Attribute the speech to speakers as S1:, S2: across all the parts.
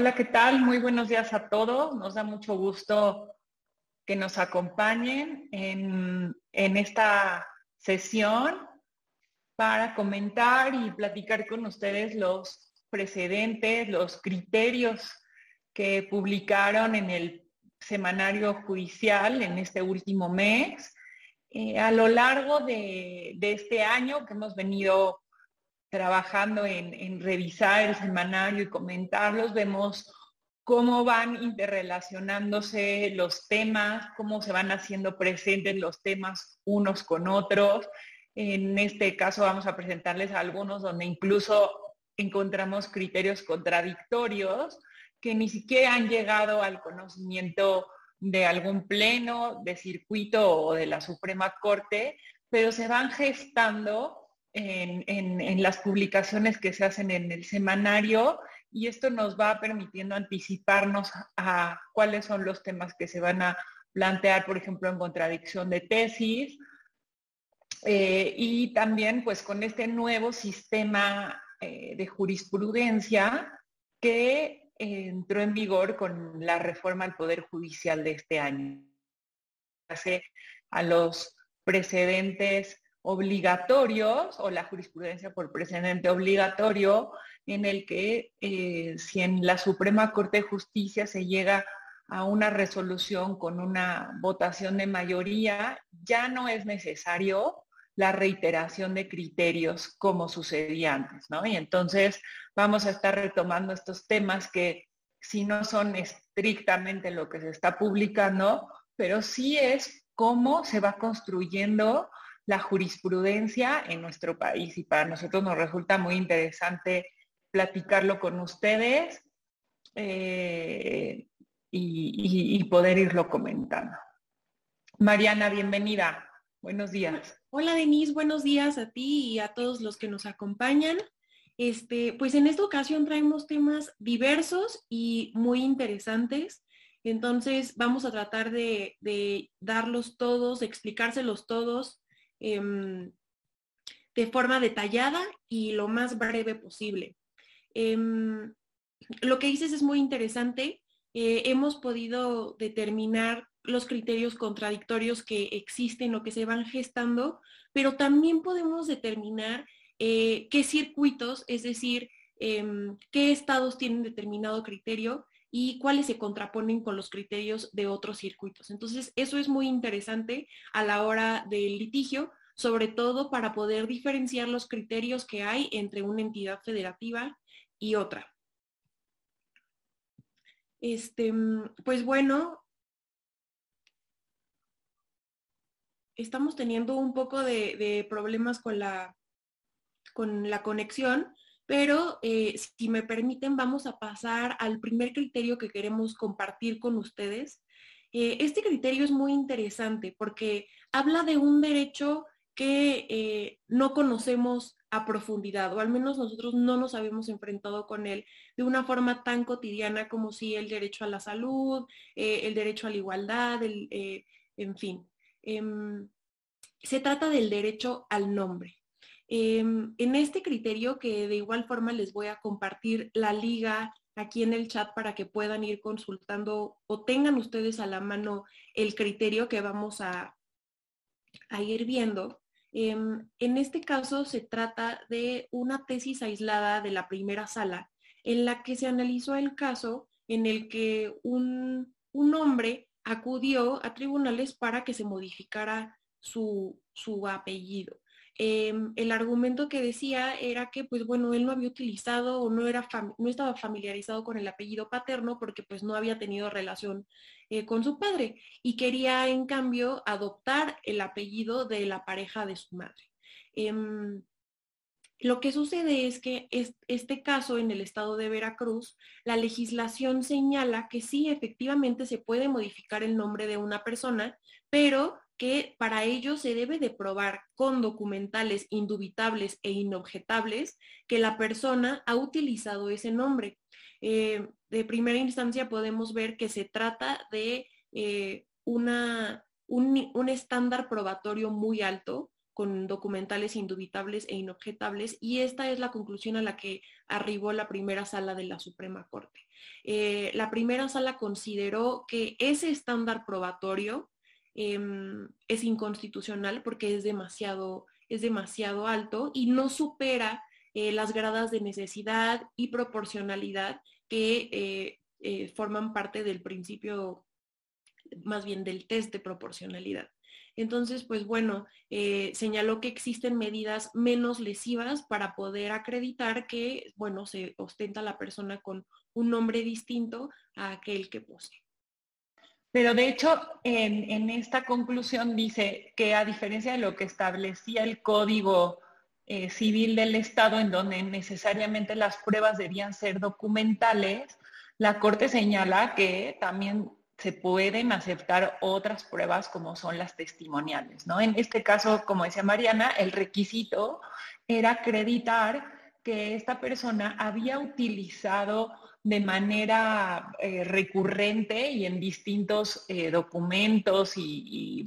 S1: Hola, ¿qué tal? Muy buenos días a todos. Nos da mucho gusto que nos acompañen en, esta sesión para comentar y platicar con ustedes los precedentes, los criterios que publicaron en el semanario judicial en este último mes. Eh, a lo largo de, este año que hemos venido trabajando en, revisar el semanario y comentarlos, vemos cómo van interrelacionándose los temas, cómo se van haciendo presentes los temas unos con otros. En este caso vamos a presentarles algunos donde incluso encontramos criterios contradictorios que ni siquiera han llegado al conocimiento de algún pleno, de circuito o de la Suprema Corte, pero se van gestando en, las publicaciones que se hacen en el semanario y esto nos va permitiendo anticiparnos a cuáles son los temas que se van a plantear, por ejemplo, en contradicción de tesis. Eh, y también pues con este nuevo sistema eh, de jurisprudencia que entró en vigor con la reforma al Poder Judicial de este año. Hace a los precedentes obligatorios o la jurisprudencia por precedente obligatorio en el que eh, si en la Suprema Corte de Justicia se llega a una resolución con una votación de mayoría, ya no es necesario la reiteración de criterios como sucedía antes, ¿no? Y entonces vamos a estar retomando estos temas que si no son estrictamente lo que se está publicando, pero sí es cómo se va construyendo la jurisprudencia en nuestro país y para nosotros nos resulta muy interesante platicarlo con ustedes eh, y poder irlo comentando. Mariana, bienvenida. Buenos días.
S2: Hola Denise, buenos días a ti y a todos los que nos acompañan. Este, pues en esta ocasión traemos temas diversos y muy interesantes. Entonces vamos a tratar de, darlos todos, explicárselos todos em, de forma detallada y lo más breve posible. Em, lo que dices es muy interesante. Eh, hemos podido determinar los criterios contradictorios que existen o que se van gestando, pero también podemos determinar eh, qué circuitos, es decir, em, qué estados tienen determinado criterio y cuáles se contraponen con los criterios de otros circuitos. Entonces, eso es muy interesante a la hora del litigio, sobre todo para poder diferenciar los criterios que hay entre una entidad federativa y otra. Este, pues bueno, estamos teniendo un poco de, problemas con la, con la conexión, pero eh, si me permiten, vamos a pasar al primer criterio que queremos compartir con ustedes. Eh, este criterio es muy interesante porque habla de un derecho que eh, no conocemos a profundidad, o al menos nosotros no nos habíamos enfrentado con él de una forma tan cotidiana como si el derecho a la salud, el derecho a la igualdad, en fin. Em, se trata del derecho al nombre. Em, en este criterio, que de igual forma les voy a compartir la liga aquí en el chat para que puedan ir consultando o tengan ustedes a la mano el criterio que vamos a, ir viendo. Em, en este caso se trata de una tesis aislada de la primera sala en la que se analizó el caso en el que un hombre acudió a tribunales para que se modificara su, apellido. Em, el argumento que decía era que, pues bueno, él no había utilizado o no, estaba familiarizado con el apellido paterno porque pues no había tenido relación eh, con su padre y quería en cambio adoptar el apellido de la pareja de su madre. Em, lo que sucede es que este caso en el estado de Veracruz, la legislación señala que sí, efectivamente se puede modificar el nombre de una persona, pero que para ello se debe de probar con documentales indubitables e inobjetables que la persona ha utilizado ese nombre. Eh, de primera instancia podemos ver que se trata de eh, una, un estándar probatorio muy alto con documentales indubitables e inobjetables y esta es la conclusión a la que arribó la primera sala de la Suprema Corte. Eh, la primera sala consideró que ese estándar probatorio em, es inconstitucional porque es demasiado, es demasiado alto y no supera eh, las gradas de necesidad y proporcionalidad que eh, forman parte del principio, más bien del test de proporcionalidad. Entonces, pues bueno, eh, señaló que existen medidas menos lesivas para poder acreditar que, bueno, se ostenta la persona con un nombre distinto a aquel que posee.
S1: Pero de hecho, en, esta conclusión dice que a diferencia de lo que establecía el Código eh, Civil del Estado, en donde necesariamente las pruebas debían ser documentales, la Corte señala que también se pueden aceptar otras pruebas como son las testimoniales. ¿no? En este caso, como decía Mariana, el requisito era acreditar que esta persona había utilizado de manera eh, recurrente y en distintos eh, documentos y,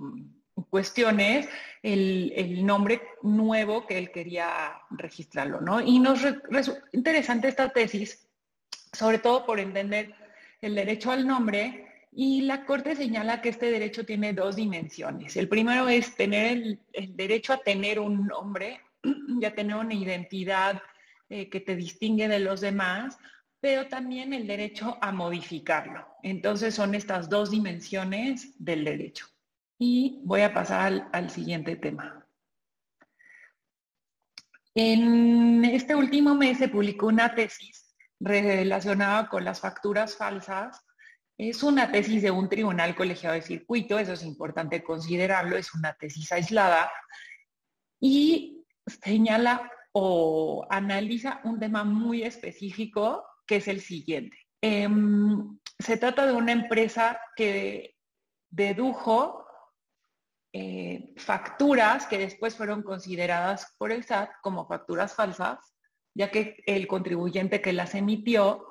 S1: cuestiones el, nombre nuevo que él quería registrarlo. ¿no? Y nos resulta interesante esta tesis, sobre todo por entender el derecho al nombre y la Corte señala que este derecho tiene dos dimensiones. El primero es tener el, derecho a tener un nombre y a tener una identidad eh, que te distingue de los demás, pero también el derecho a modificarlo. Entonces son estas dos dimensiones del derecho. Y voy a pasar al siguiente tema. En este último mes se publicó una tesis relacionada con las facturas falsas es una tesis de un tribunal colegiado de circuito, eso es importante considerarlo, es una tesis aislada y señala o analiza un tema muy específico que es el siguiente. Em, se trata de una empresa que dedujo eh, facturas que después fueron consideradas por el SAT como facturas falsas, ya que el contribuyente que las emitió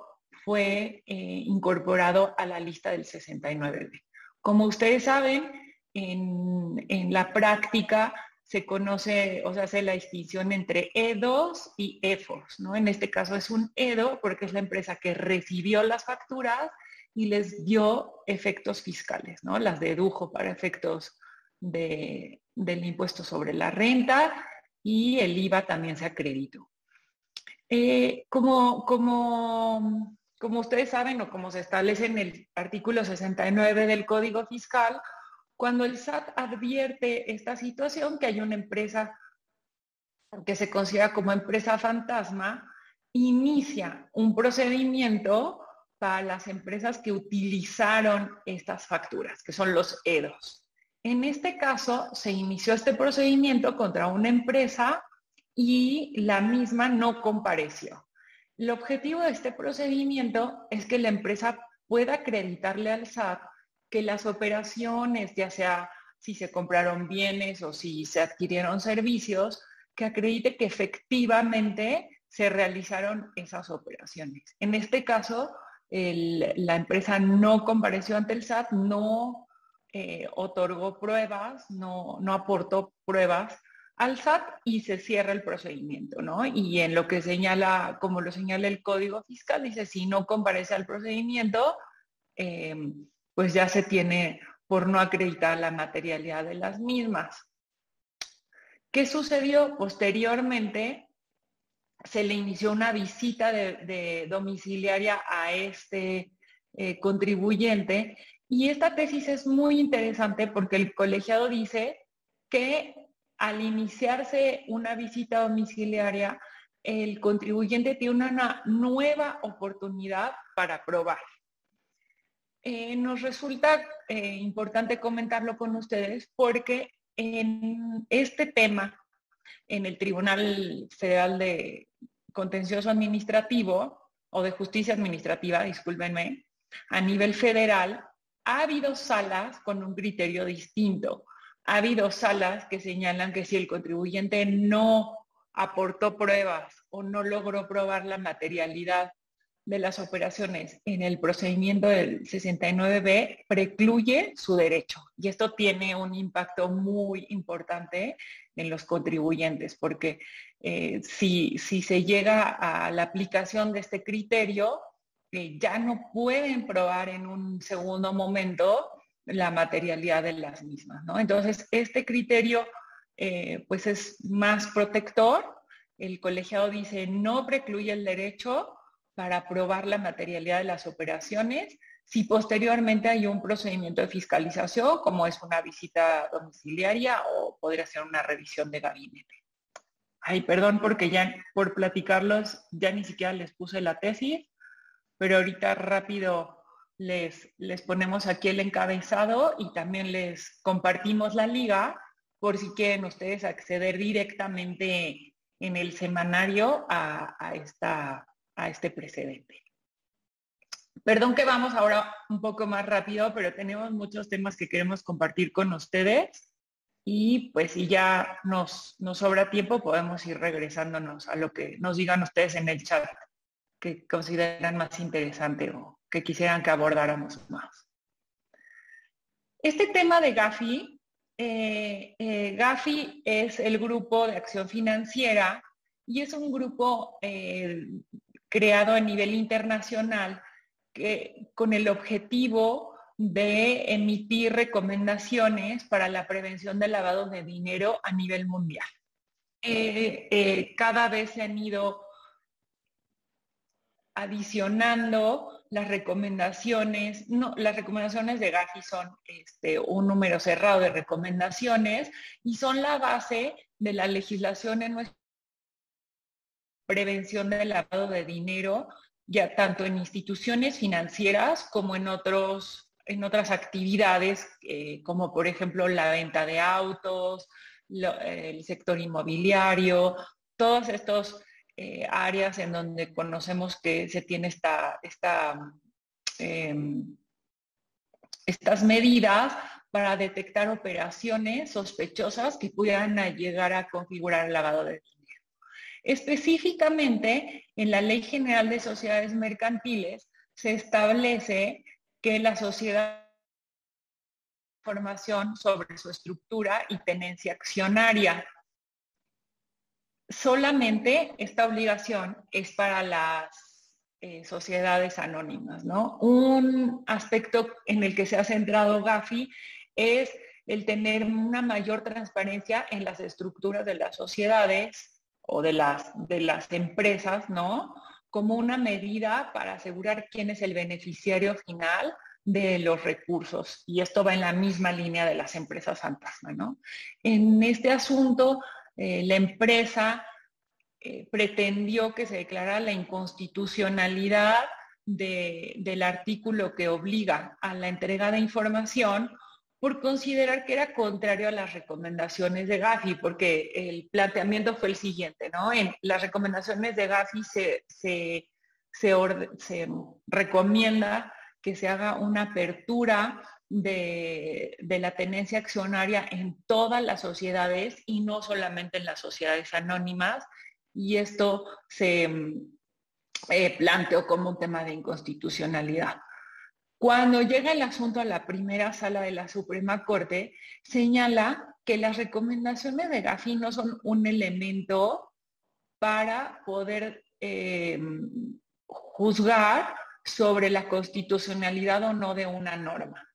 S1: fue eh, incorporado a la lista del 69B. Como ustedes saben, en, la práctica se conoce o se hace la distinción entre EDOs y EFOS. ¿no? En este caso es un EDO porque es la empresa que recibió las facturas y les dio efectos fiscales, ¿no? las dedujo para efectos del impuesto sobre la renta y el IVA también se acreditó. Eh, como, como como ustedes saben o como se establece en el artículo 69 del Código Fiscal, cuando el SAT advierte esta situación, que hay una empresa que se considera como empresa fantasma, inicia un procedimiento para las empresas que utilizaron estas facturas, que son los EDOS. En este caso, se inició este procedimiento contra una empresa y la misma no compareció. El objetivo de este procedimiento es que la empresa pueda acreditarle al SAT que las operaciones, ya sea si se compraron bienes o si se adquirieron servicios, que acredite que efectivamente se realizaron esas operaciones. En este caso, la empresa no compareció ante el SAT, no eh, otorgó pruebas, no, aportó pruebas al SAT y se cierra el procedimiento, ¿no? Y en lo que señala, como lo señala el Código Fiscal, dice, si no comparece al procedimiento, eh, pues ya se tiene por no acreditar la materialidad de las mismas. ¿Qué sucedió? Posteriormente se le inició una visita de, domiciliaria a este eh, contribuyente y esta tesis es muy interesante porque el colegiado dice que al iniciarse una visita domiciliaria, el contribuyente tiene una nueva oportunidad para probar. Eh, nos resulta eh, importante comentarlo con ustedes porque en este tema, en el Tribunal Federal de Contencioso Administrativo o de Justicia Administrativa, discúlpenme, a nivel federal, ha habido salas con un criterio distinto. Ha habido salas que señalan que si el contribuyente no aportó pruebas o no logró probar la materialidad de las operaciones en el procedimiento del 69B precluye su derecho. Y esto tiene un impacto muy importante en los contribuyentes, porque eh, si, si, se llega a la aplicación de este criterio, eh, ya no pueden probar en un segundo momento la materialidad de las mismas. ¿no? Entonces, este criterio eh, pues es más protector. El colegiado dice no precluye el derecho para probar la materialidad de las operaciones si posteriormente hay un procedimiento de fiscalización, como es una visita domiciliaria o podría ser una revisión de gabinete. Ay, perdón porque ya por platicarlos ya ni siquiera les puse la tesis, pero ahorita rápido les, les ponemos aquí el encabezado y también les compartimos la liga por si quieren ustedes acceder directamente en el semanario a, esta, a este precedente. Perdón que vamos ahora un poco más rápido, pero tenemos muchos temas que queremos compartir con ustedes y pues si ya nos, nos sobra tiempo podemos ir regresándonos a lo que nos digan ustedes en el chat que consideran más interesante o que quisieran que abordáramos más. Este tema de GAFI, eh, eh, GAFI es el grupo de acción financiera y es un grupo eh, creado a nivel internacional con el objetivo de emitir recomendaciones para la prevención del lavado de dinero a nivel mundial. Eh, eh, cada vez se han ido adicionando las recomendaciones, no, las recomendaciones de Gafi son este, un número cerrado de recomendaciones y son la base de la legislación en nuestra prevención del lavado de dinero, ya tanto en instituciones financieras como en, otros, en otras actividades, eh, como por ejemplo la venta de autos, el sector inmobiliario, todas estas eh, áreas en donde conocemos que se tiene esta em, estas medidas para detectar operaciones sospechosas que pudieran llegar a configurar el lavado de dinero. Específicamente, en la Ley General de Sociedades Mercantiles se establece que la sociedad información sobre su estructura y tenencia accionaria. Solamente esta obligación es para las eh, sociedades anónimas, ¿no? Un aspecto en el que se ha centrado Gafi es el tener una mayor transparencia en las estructuras de las sociedades o de las, de las empresas, ¿no? Como una medida para asegurar quién es el beneficiario final de los recursos. Y esto va en la misma línea de las empresas fantasma, ¿no? En este asunto, eh, la empresa eh, pretendió que se declarara la inconstitucionalidad del artículo que obliga a la entrega de información por considerar que era contrario a las recomendaciones de Gafi, porque el planteamiento fue el siguiente, ¿no? En las recomendaciones de Gafi se, se, se, recomienda que se haga una apertura de, de, la tenencia accionaria en todas las sociedades y no solamente en las sociedades anónimas. Y esto se eh, planteó como un tema de inconstitucionalidad. Cuando llega el asunto a la primera sala de la Suprema Corte, señala que las recomendaciones de Gafi no son un elemento para poder eh, juzgar sobre la constitucionalidad o no de una norma.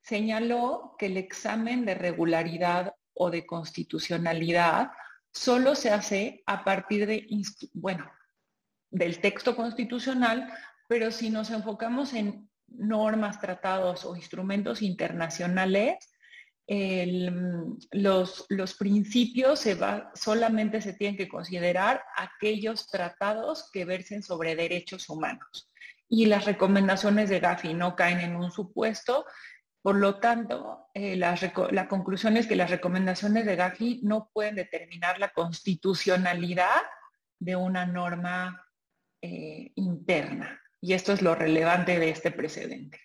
S1: Señaló que el examen de regularidad o de constitucionalidad solo se hace a partir de, bueno, del texto constitucional, pero si nos enfocamos en normas, tratados o instrumentos internacionales, los, los, principios se va, solamente se tienen que considerar aquellos tratados que versen sobre derechos humanos. Y las recomendaciones de Gafi no caen en un supuesto. Por lo tanto, eh, la, la, conclusión es que las recomendaciones de Gafi no pueden determinar la constitucionalidad de una norma eh, interna. Y esto es lo relevante de este precedente.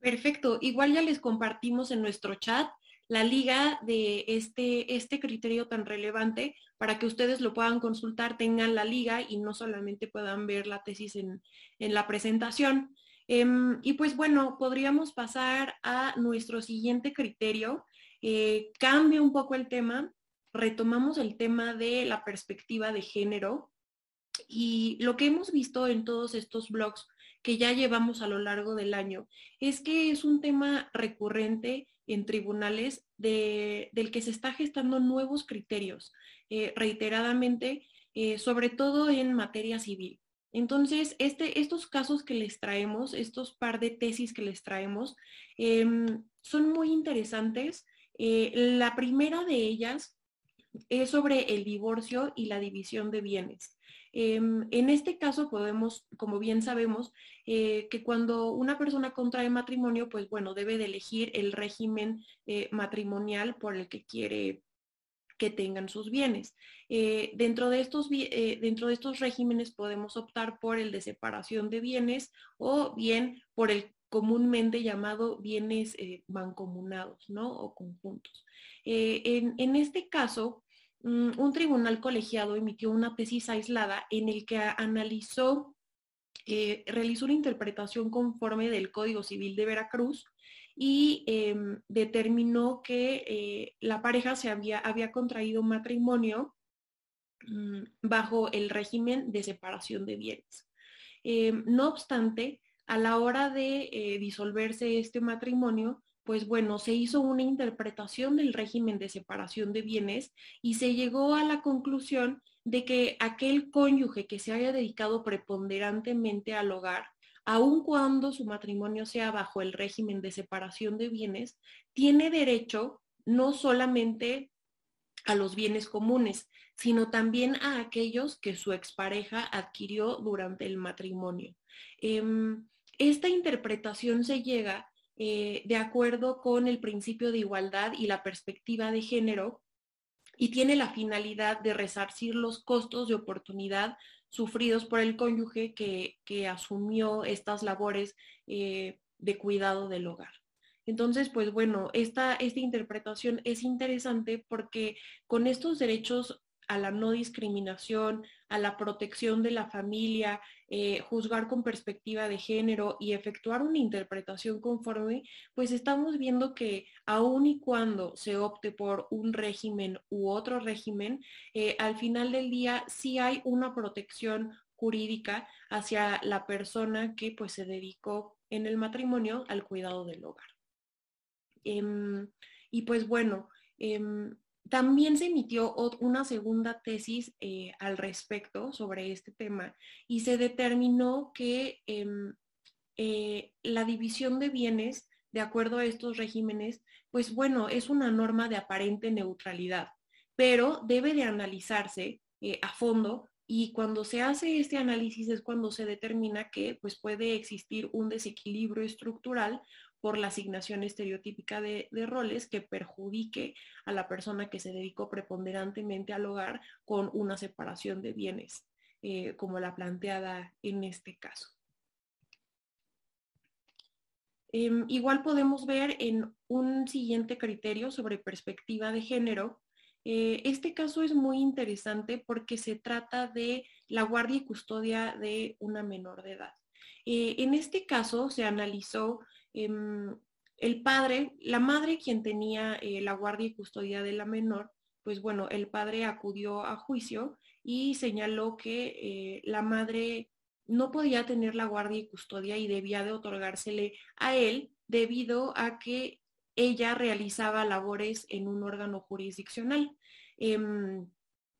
S2: Perfecto. Igual ya les compartimos en nuestro chat la liga de este, este criterio tan relevante para que ustedes lo puedan consultar, tengan la liga y no solamente puedan ver la tesis en, la presentación. Em, y pues bueno, podríamos pasar a nuestro siguiente criterio. Eh, cambia un poco el tema, retomamos el tema de la perspectiva de género y lo que hemos visto en todos estos blogs que ya llevamos a lo largo del año es que es un tema recurrente en tribunales del que se está gestando nuevos criterios eh, reiteradamente, eh, sobre todo en materia civil. Entonces, este, estos casos que les traemos, estos par de tesis que les traemos, em, son muy interesantes. Eh, la primera de ellas es sobre el divorcio y la división de bienes. Em, en este caso podemos, como bien sabemos, eh, que cuando una persona contrae matrimonio, pues bueno, debe de elegir el régimen eh, matrimonial por el que quiere que tengan sus bienes. Eh, dentro, de estos, dentro de estos regímenes podemos optar por el de separación de bienes o bien por el comúnmente llamado bienes mancomunados, ¿no? O conjuntos. En, este caso, un tribunal colegiado emitió una tesis aislada en el que analizó, eh, realizó una interpretación conforme del Código Civil de Veracruz y em, determinó que eh, la pareja se había, había contraído matrimonio mm, bajo el régimen de separación de bienes. Em, no obstante, a la hora de eh, disolverse este matrimonio, pues bueno, se hizo una interpretación del régimen de separación de bienes y se llegó a la conclusión de que aquel cónyuge que se haya dedicado preponderantemente al hogar, aun cuando su matrimonio sea bajo el régimen de separación de bienes, tiene derecho no solamente a los bienes comunes, sino también a aquellos que su expareja adquirió durante el matrimonio. Em, esta interpretación se llega eh, de acuerdo con el principio de igualdad y la perspectiva de género y tiene la finalidad de resarcir los costos de oportunidad sufridos por el cónyuge que, asumió estas labores eh, de cuidado del hogar. Entonces, pues bueno, esta, esta interpretación es interesante porque con estos derechos a la no discriminación, a la protección de la familia, eh, juzgar con perspectiva de género y efectuar una interpretación conforme, pues estamos viendo que aun y cuando se opte por un régimen u otro régimen, eh, al final del día sí hay una protección jurídica hacia la persona que pues se dedicó en el matrimonio al cuidado del hogar. Em, y pues bueno, em, también se emitió una segunda tesis eh, al respecto sobre este tema y se determinó que em, eh, la división de bienes, de acuerdo a estos regímenes, pues bueno, es una norma de aparente neutralidad, pero debe de analizarse eh, a fondo y cuando se hace este análisis es cuando se determina que pues puede existir un desequilibrio estructural por la asignación estereotípica de, roles que perjudique a la persona que se dedicó preponderantemente al hogar con una separación de bienes, eh, como la planteada en este caso. Em, igual podemos ver en un siguiente criterio sobre perspectiva de género. Eh, este caso es muy interesante porque se trata de la guardia y custodia de una menor de edad. Eh, en este caso se analizó Em, el padre, la madre quien tenía eh, la guardia y custodia de la menor, pues bueno, el padre acudió a juicio y señaló que eh, la madre no podía tener la guardia y custodia y debía de otorgársele a él debido a que ella realizaba labores en un órgano jurisdiccional. Em,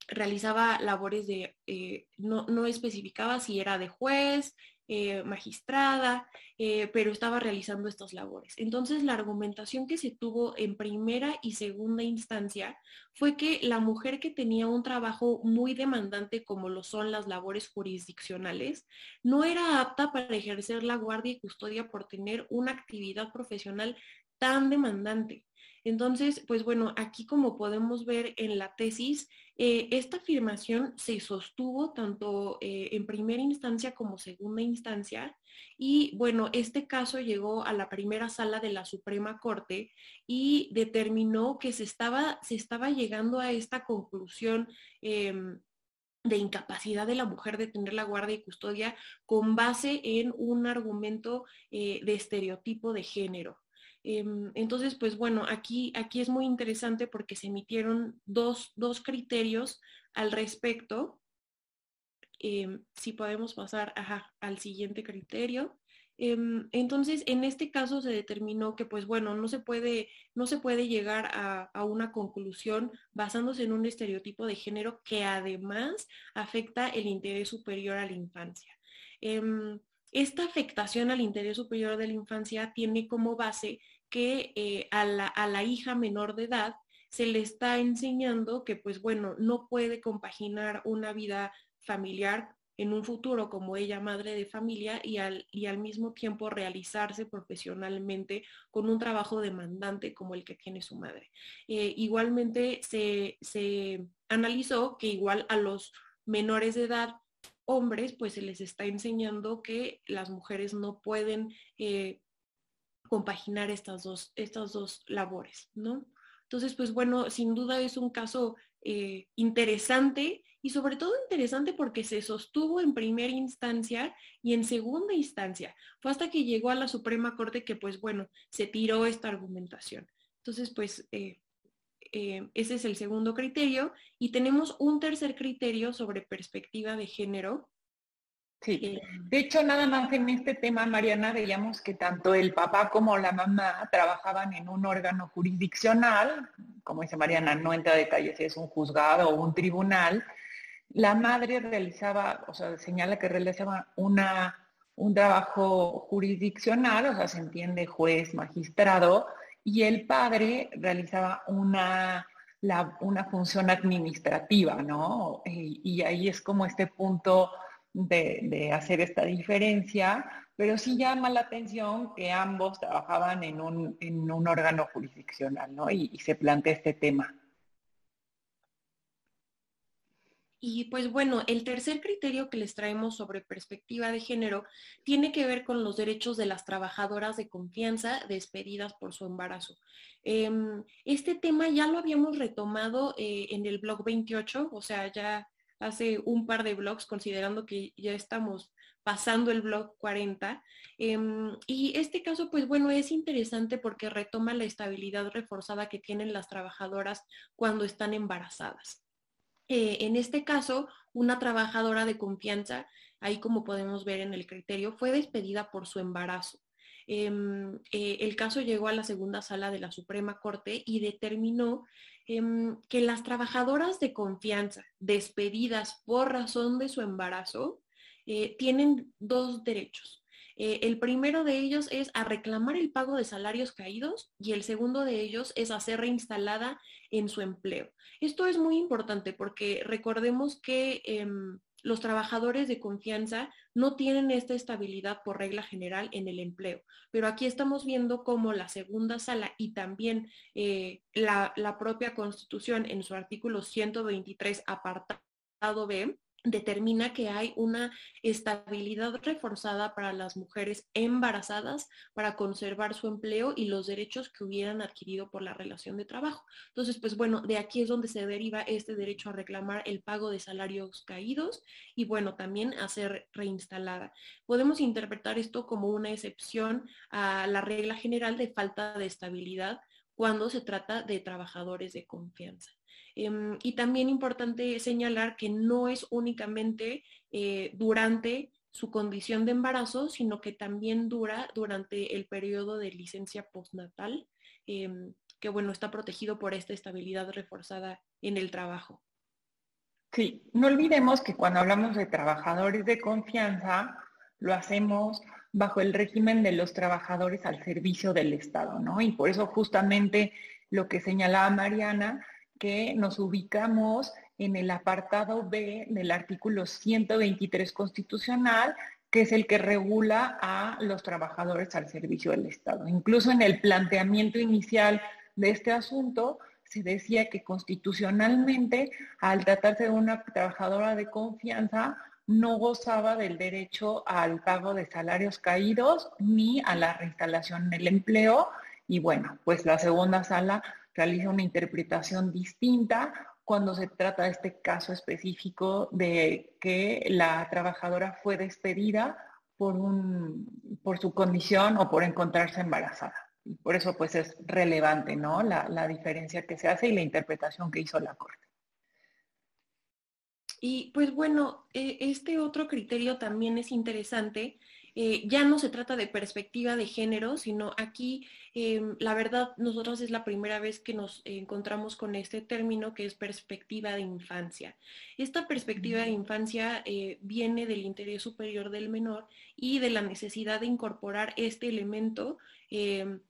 S2: realizaba labores de, eh, no, no, especificaba si era de juez, eh, magistrada, eh, pero estaba realizando estas labores. Entonces, la argumentación que se tuvo en primera y segunda instancia fue que la mujer que tenía un trabajo muy demandante como lo son las labores jurisdiccionales, no era apta para ejercer la guardia y custodia por tener una actividad profesional tan demandante. Entonces, pues bueno, aquí como podemos ver en la tesis, eh, esta afirmación se sostuvo tanto eh, en primera instancia como segunda instancia y bueno, este caso llegó a la primera sala de la Suprema Corte y determinó que se estaba, se estaba llegando a esta conclusión. Em, de incapacidad de la mujer de tener la guardia y custodia con base en un argumento eh, de estereotipo de género. Em, entonces, pues bueno, aquí, aquí es muy interesante porque se emitieron dos, criterios al respecto. Em, si podemos pasar al siguiente criterio. Em, entonces, en este caso se determinó que, pues bueno, no se puede, no se puede llegar a, a, una conclusión basándose en un estereotipo de género que además afecta el interés superior a la infancia. esta afectación al interés superior de la infancia tiene como base que eh, a, la, hija menor de edad se le está enseñando que, pues bueno, no puede compaginar una vida familiar en un futuro como ella madre de familia y al, y al mismo tiempo realizarse profesionalmente con un trabajo demandante como el que tiene su madre. Eh, igualmente se, analizó que igual a los menores de edad hombres, pues se les está enseñando que las mujeres no pueden eh, compaginar estas dos, estas dos labores, ¿no? Entonces, pues bueno, sin duda es un caso eh, interesante y sobre todo interesante porque se sostuvo en primera instancia y en segunda instancia. Fue hasta que llegó a la Suprema Corte que, pues bueno, se tiró esta argumentación. Entonces, pues eh, eh, ese es el segundo criterio y tenemos un tercer criterio sobre perspectiva de género
S1: Sí, de hecho nada más en este tema, Mariana, veíamos que tanto el papá como la mamá trabajaban en un órgano jurisdiccional, como dice Mariana, no entra a detalles si es un juzgado o un tribunal. La madre realizaba, o sea, señala que realizaba una, un trabajo jurisdiccional, o sea, se entiende juez, magistrado, y el padre realizaba una, una función administrativa, ¿no? y ahí es como este punto de, hacer esta diferencia, pero sí llama la atención que ambos trabajaban en un, órgano jurisdiccional, ¿no? Y, se plantea este tema.
S2: Y pues bueno, el tercer criterio que les traemos sobre perspectiva de género tiene que ver con los derechos de las trabajadoras de confianza despedidas por su embarazo. Em, este tema ya lo habíamos retomado eh, en el blog 28, o sea, ya hace un par de blogs, considerando que ya estamos pasando el blog 40. Em, y este caso, pues bueno, es interesante porque retoma la estabilidad reforzada que tienen las trabajadoras cuando están embarazadas. Eh, en este caso, una trabajadora de confianza, ahí como podemos ver en el criterio, fue despedida por su embarazo. Em, eh, el caso llegó a la segunda sala de la Suprema Corte y determinó em, que las trabajadoras de confianza despedidas por razón de su embarazo eh, tienen dos derechos. Eh, el primero de ellos es a reclamar el pago de salarios caídos y el segundo de ellos es a ser reinstalada en su empleo. Esto es muy importante porque recordemos que em, los trabajadores de confianza no tienen esta estabilidad por regla general en el empleo. Pero aquí estamos viendo cómo la segunda sala y también eh, la, la propia Constitución en su artículo 123, apartado B, determina que hay una estabilidad reforzada para las mujeres embarazadas para conservar su empleo y los derechos que hubieran adquirido por la relación de trabajo. Entonces, pues bueno, de aquí es donde se deriva este derecho a reclamar el pago de salarios caídos y bueno, también a ser reinstalada. Podemos interpretar esto como una excepción a la regla general de falta de estabilidad cuando se trata de trabajadores de confianza. Em, y también importante señalar que no es únicamente eh, durante su condición de embarazo, sino que también dura durante el periodo de licencia postnatal, em, que bueno, está protegido por esta estabilidad reforzada en el trabajo.
S1: Sí, no olvidemos que cuando hablamos de trabajadores de confianza, lo hacemos bajo el régimen de los trabajadores al servicio del Estado, ¿no? Y por eso justamente lo que señalaba Mariana que nos ubicamos en el apartado B del artículo 123 constitucional, que es el que regula a los trabajadores al servicio del Estado. Incluso en el planteamiento inicial de este asunto, se decía que constitucionalmente, al tratarse de una trabajadora de confianza, no gozaba del derecho al pago de salarios caídos ni a la reinstalación en el empleo. Y bueno, pues la segunda sala realiza una interpretación distinta cuando se trata de este caso específico de que la trabajadora fue despedida por, un, por su condición o por encontrarse embarazada. Y por eso pues es relevante, ¿no? La, la diferencia que se hace y la interpretación que hizo la Corte.
S2: Y pues bueno, eh, este otro criterio también es interesante. Eh, ya no se trata de perspectiva de género, sino aquí, em, la verdad, nosotros es la primera vez que nos encontramos con este término que es perspectiva de infancia. Esta perspectiva de infancia eh, viene del interés superior del menor y de la necesidad de incorporar este elemento em,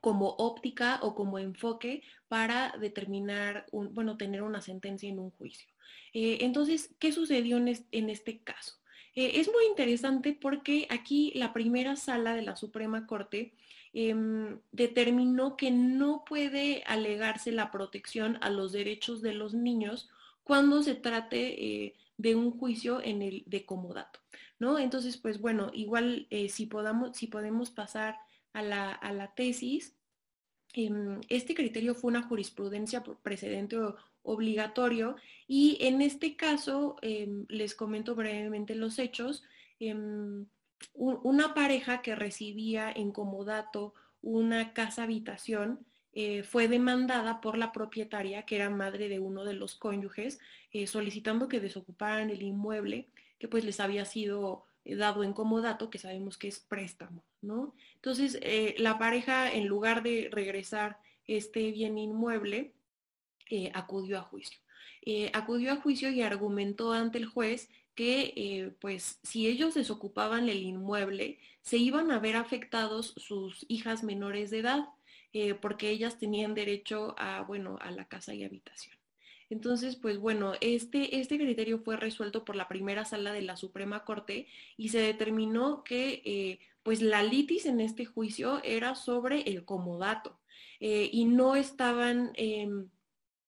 S2: como óptica o como enfoque para determinar, un, bueno, tener una sentencia en un juicio. Eh, entonces, ¿qué sucedió en, este caso? Eh, es muy interesante porque aquí la primera sala de la Suprema Corte em, determinó que no puede alegarse la protección a los derechos de los niños cuando se trate eh, de un juicio en el de comodato, ¿no? Entonces, pues bueno, igual si, podamos, si podemos pasar a la, a la tesis, em, este criterio fue una jurisprudencia precedente obligatorio y en este caso, em, les comento brevemente los hechos, em, una pareja que recibía en comodato una casa habitación eh, fue demandada por la propietaria, que era madre de uno de los cónyuges, eh, solicitando que desocuparan el inmueble que pues les había sido eh, dado en comodato, que sabemos que es préstamo, ¿no? Entonces, la pareja, en lugar de regresar este bien inmueble, eh, acudió a juicio. Eh, acudió a juicio y argumentó ante el juez que eh, pues si ellos desocupaban el inmueble, se iban a ver afectados sus hijas menores de edad, porque ellas tenían derecho a, bueno, a la casa y habitación. Entonces, pues bueno, este, este criterio fue resuelto por la primera sala de la Suprema Corte y se determinó que pues la litis en este juicio era sobre el comodato y no estaban em,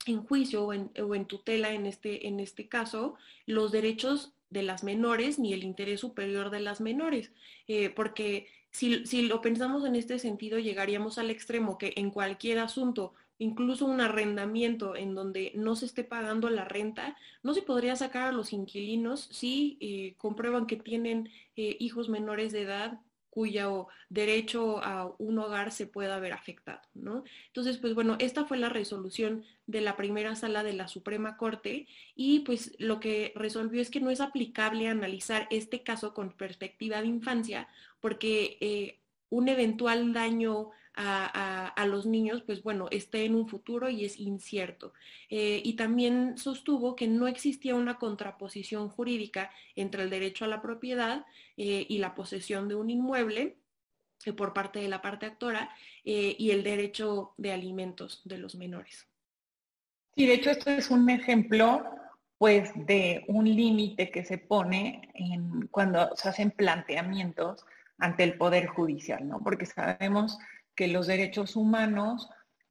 S2: en juicio o en, tutela en este, en este caso los derechos de las menores ni el interés superior de las menores, eh, porque si, si, lo pensamos en este sentido, llegaríamos al extremo que en cualquier asunto, incluso un arrendamiento en donde no se esté pagando la renta, no se podría sacar a los inquilinos si eh, comprueban que tienen eh, hijos menores de edad cuyo derecho a un hogar se pueda ver afectado, ¿no? Entonces, pues bueno, esta fue la resolución de la primera sala de la Suprema Corte y pues lo que resolvió es que no es aplicable analizar este caso con perspectiva de infancia porque eh, un eventual daño a, los niños, pues bueno, esté en un futuro y es incierto. Eh, y también sostuvo que no existía una contraposición jurídica entre el derecho a la propiedad eh, y la posesión de un inmueble eh, por parte de la parte actora y el derecho de alimentos de los menores.
S1: Sí, de hecho esto es un ejemplo pues de un límite que se pone cuando se hacen planteamientos ante el Poder Judicial, ¿no? Porque sabemos que los derechos humanos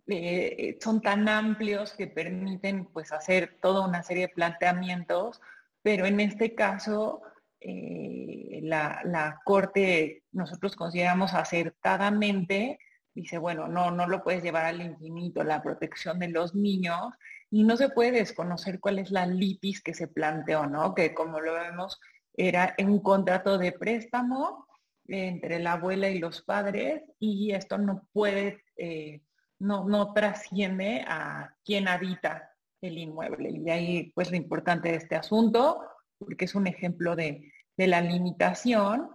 S1: eh, son tan amplios que permiten pues hacer toda una serie de planteamientos, pero en este caso eh, la, la, Corte nosotros consideramos acertadamente, dice, bueno, no, no lo puedes llevar al infinito, la protección de los niños, y no se puede desconocer cuál es la litis que se planteó, ¿no? Que como lo vemos, era un contrato de préstamo entre la abuela y los padres y esto no puede, eh, no, no trasciende a quien habita el inmueble. Y de ahí pues lo importante de este asunto, porque es un ejemplo de, la limitación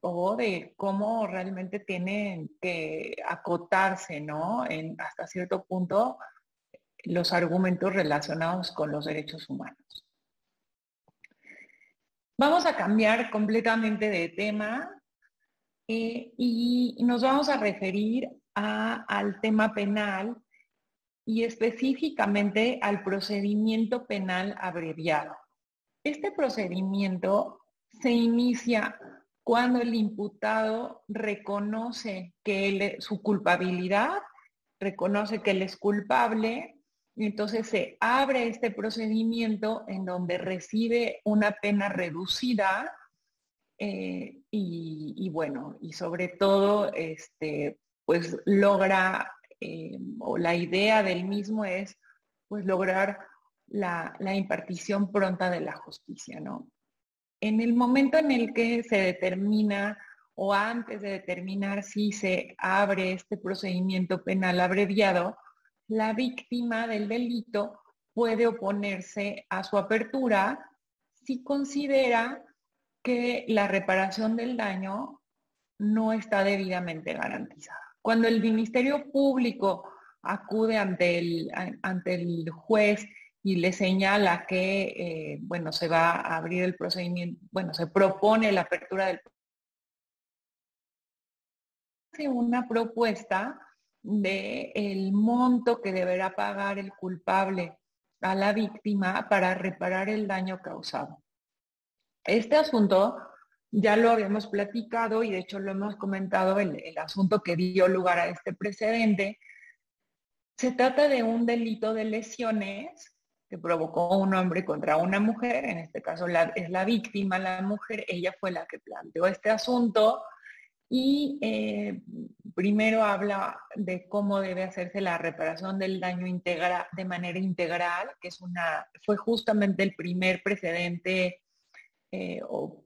S1: o de cómo realmente tienen que acotarse, ¿no? En, hasta cierto punto los argumentos relacionados con los derechos humanos. Vamos a cambiar completamente de tema eh, y nos vamos a referir al tema penal y específicamente al procedimiento penal abreviado. Este procedimiento se inicia cuando el imputado reconoce que su culpabilidad reconoce que él es culpable, y entonces se abre este procedimiento en donde recibe una pena reducida eh, y, bueno, y sobre todo, este, pues logra, eh, o la idea del mismo es, pues lograr la, la, impartición pronta de la justicia, ¿no? En el momento en el que se determina o antes de determinar si se abre este procedimiento penal abreviado, la víctima del delito puede oponerse a su apertura si considera que la reparación del daño no está debidamente garantizada. Cuando el Ministerio Público acude ante el, ante el juez y le señala que, eh, bueno, se va a abrir el procedimiento, bueno, se propone la apertura del una propuesta de el monto que deberá pagar el culpable a la víctima para reparar el daño causado. Este asunto ya lo habíamos platicado y de hecho lo hemos comentado, el, asunto que dio lugar a este precedente. Se trata de un delito de lesiones que provocó un hombre contra una mujer, en este caso es la víctima, la mujer, ella fue la que planteó este asunto, y eh, primero habla de cómo debe hacerse la reparación del daño integral de manera integral, que es una, fue justamente el primer precedente eh, o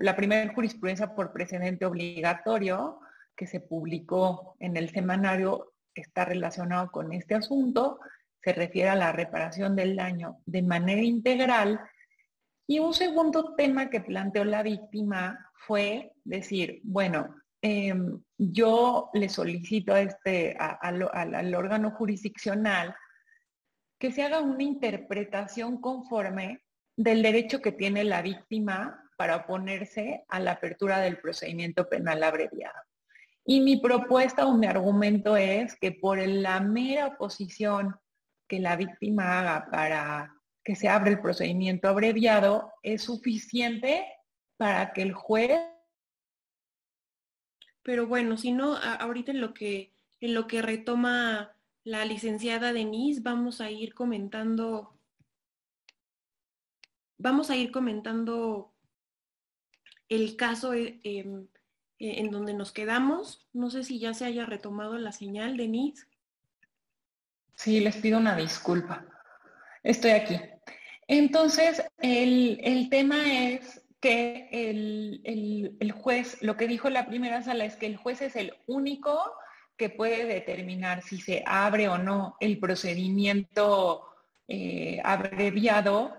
S1: la primera jurisprudencia por precedente obligatorio que se publicó en el semanario está relacionado con este asunto, se refiere a la reparación del daño de manera integral. Y un segundo tema que planteó la víctima fue decir, bueno, em, yo le solicito a este, al, órgano jurisdiccional que se haga una interpretación conforme del derecho que tiene la víctima para oponerse a la apertura del procedimiento penal abreviado. Y mi propuesta o mi argumento es que por la mera oposición que la víctima haga para que se abra el procedimiento abreviado es suficiente para que el juez...
S2: Pero bueno, si no, ahorita en lo que, en lo que retoma la licenciada Denise, vamos a ir comentando, vamos a ir comentando el caso eh, em, eh, en donde nos quedamos. No sé si ya se haya retomado la señal, Denise.
S1: Sí, les pido una disculpa. Estoy aquí. Entonces, el, el tema es que el, juez, lo que dijo la primera sala es que el juez es el único que puede determinar si se abre o no el procedimiento eh, abreviado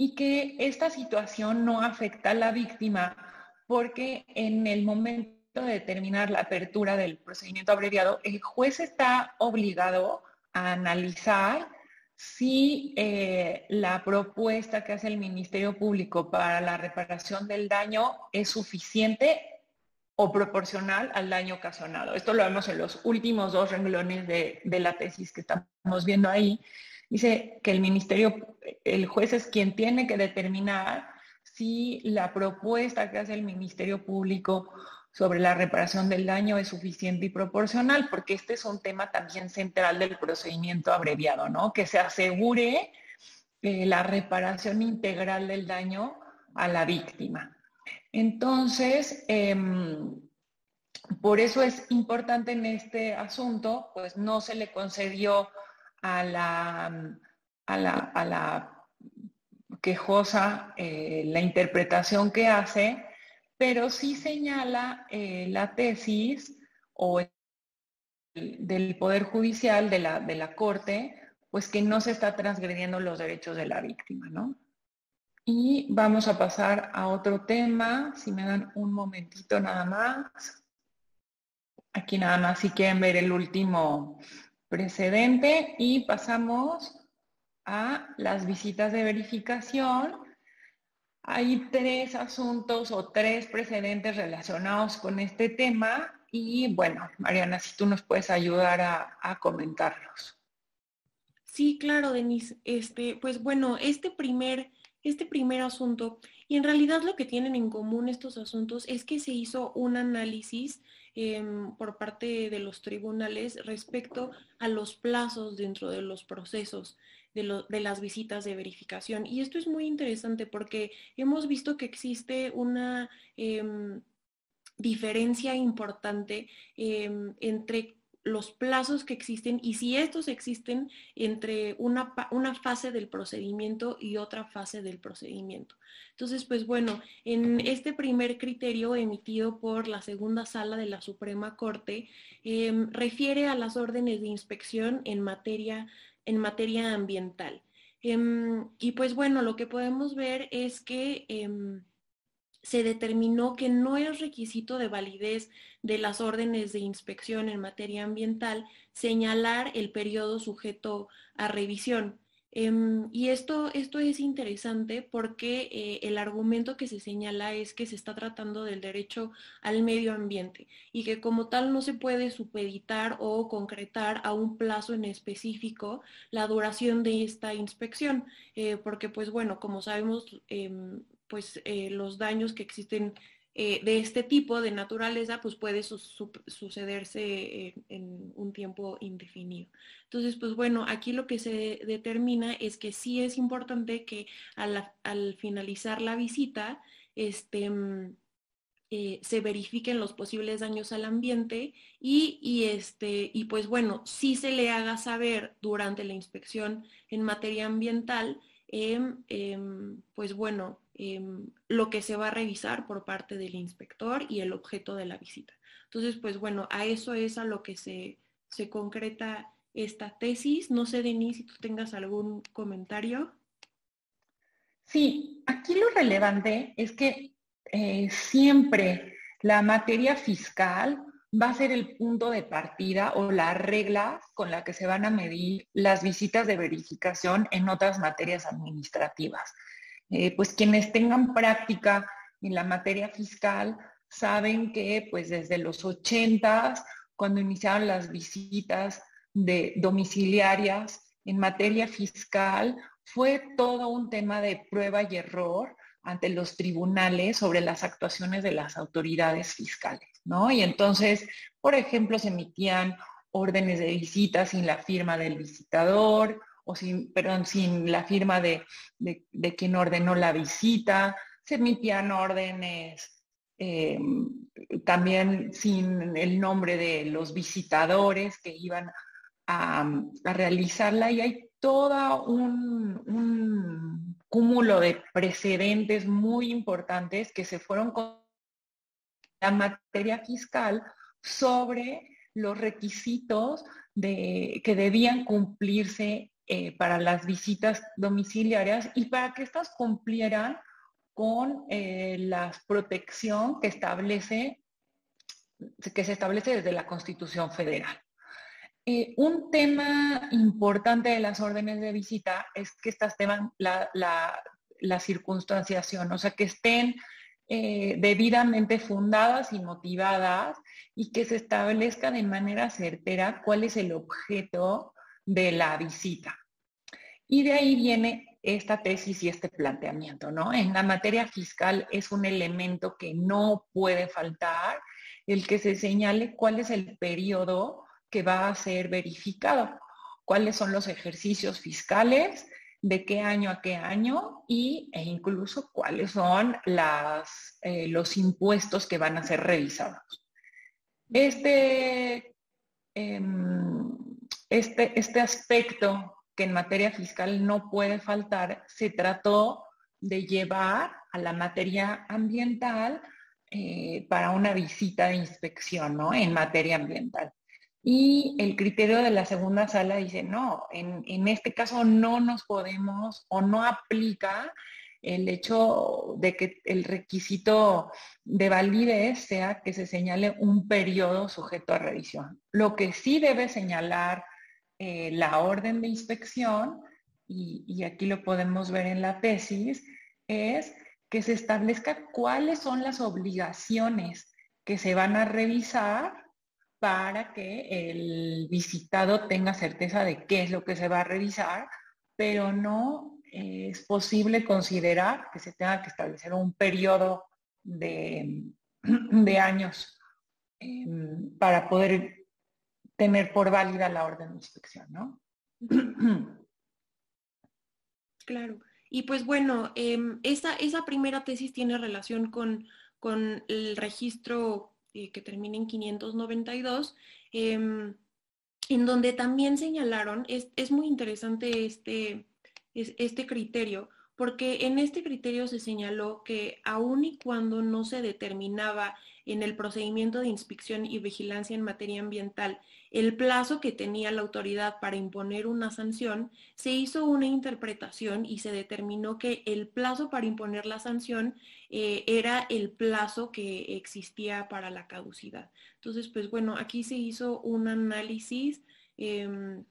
S1: y que esta situación no afecta a la víctima porque en el momento de determinar la apertura del procedimiento abreviado, el juez está obligado a analizar si eh, la propuesta que hace el Ministerio Público para la reparación del daño es suficiente o proporcional al daño ocasionado. Esto lo vemos en los últimos dos renglones de, de la tesis que estamos viendo ahí. Dice que el Ministerio, el juez es quien tiene que determinar si la propuesta que hace el Ministerio Público sobre la reparación del daño es suficiente y proporcional, porque este es un tema también central del procedimiento abreviado, ¿no? Que se asegure eh, la reparación integral del daño a la víctima. Entonces, em, por eso es importante en este asunto, pues no se le concedió a la, a la, quejosa eh, la interpretación que hace, pero sí señala eh, la tesis o del Poder Judicial de la, de la Corte, pues que no se está transgrediendo los derechos de la víctima, ¿no? Y vamos a pasar a otro tema, si me dan un momentito nada más. Aquí nada más si quieren ver el último precedente y pasamos a las visitas de verificación hay tres asuntos o tres precedentes relacionados con este tema y bueno, Mariana, si tú nos puedes ayudar a, comentarlos.
S2: Sí, claro, Denise. Este, pues bueno, este primer, este primer asunto, y en realidad lo que tienen en común estos asuntos es que se hizo un análisis em, por parte de los tribunales respecto a los plazos dentro de los procesos de, de, las visitas de verificación. Y esto es muy interesante porque hemos visto que existe una em, diferencia importante em, entre los plazos que existen y si estos existen entre una, una, fase del procedimiento y otra fase del procedimiento. Entonces, pues bueno, en este primer criterio emitido por la segunda sala de la Suprema Corte, em, refiere a las órdenes de inspección en materia, en materia ambiental. Em, y pues bueno, lo que podemos ver es que em, se determinó que no es requisito de validez de las órdenes de inspección en materia ambiental señalar el periodo sujeto a revisión. Em, y esto, esto es interesante porque eh, el argumento que se señala es que se está tratando del derecho al medio ambiente y que como tal no se puede supeditar o concretar a un plazo en específico la duración de esta inspección, eh, porque pues bueno, como sabemos, em, pues eh, los daños que existen eh, de este tipo de naturaleza, pues puede sucederse en, un tiempo indefinido. Entonces, pues bueno, aquí lo que se determina es que sí es importante que al, finalizar la visita, este, mm, eh, se verifiquen los posibles daños al ambiente y, este, y pues bueno, sí se le haga saber durante la inspección en materia ambiental, em, em, pues bueno, Em, lo que se va a revisar por parte del inspector y el objeto de la visita. Entonces, pues bueno, a eso es a lo que se, se concreta esta tesis. No sé, Denise, si tú tengas algún comentario.
S1: Sí, aquí lo relevante es que eh, siempre la materia fiscal va a ser el punto de partida o la regla con la que se van a medir las visitas de verificación en otras materias administrativas. Eh, pues quienes tengan práctica en la materia fiscal saben que pues desde los 80, cuando iniciaron las visitas de domiciliarias en materia fiscal, fue todo un tema de prueba y error ante los tribunales sobre las actuaciones de las autoridades fiscales, ¿no? Y entonces, por ejemplo, se emitían órdenes de visita sin la firma del visitador, o sin, perdón, sin la firma de, quien ordenó la visita, se emitían órdenes eh, también sin el nombre de los visitadores que iban a, realizarla y hay todo un, un, cúmulo de precedentes muy importantes que se fueron la materia fiscal sobre los requisitos que debían cumplirse eh, para las visitas domiciliarias y para que éstas cumplieran con eh, la protección que establece que se establece desde la Constitución Federal. Eh, un tema importante de las órdenes de visita es que estas tengan la, la, circunstanciación, o sea, que estén debidamente fundadas y motivadas y que se establezca de manera certera cuál es el objeto de la visita. Y de ahí viene esta tesis y este planteamiento, ¿no? En la materia fiscal es un elemento que no puede faltar el que se señale cuál es el periodo que va a ser verificado, cuáles son los ejercicios fiscales, de qué año a qué año y, e incluso cuáles son las, eh, los impuestos que van a ser revisados. Este, em, este, este aspecto que en materia fiscal no puede faltar, se trató de llevar a la materia ambiental eh, para una visita de inspección, ¿no? En materia ambiental. Y el criterio de la segunda sala dice, no, en, en este caso no nos podemos o no aplica el hecho de que el requisito de validez sea que se señale un periodo sujeto a revisión. Lo que sí debe señalar eh, la orden de inspección, y, aquí lo podemos ver en la tesis, es que se establezca cuáles son las obligaciones que se van a revisar para que el visitado tenga certeza de qué es lo que se va a revisar, pero no es posible considerar que se tenga que establecer un periodo de, de años em, para poder tener por válida la orden de inspección, ¿no?
S2: Claro. Y pues bueno, em, esa, esa, primera tesis tiene relación con, con el registro eh, que termina en 592, em, en donde también señalaron, es, es muy interesante este, este criterio, porque en este criterio se señaló que aun y cuando no se determinaba en el procedimiento de inspección y vigilancia en materia ambiental el plazo que tenía la autoridad para imponer una sanción, se hizo una interpretación y se determinó que el plazo para imponer la sanción eh, era el plazo que existía para la caducidad. Entonces, pues bueno, aquí se hizo un análisis. Em,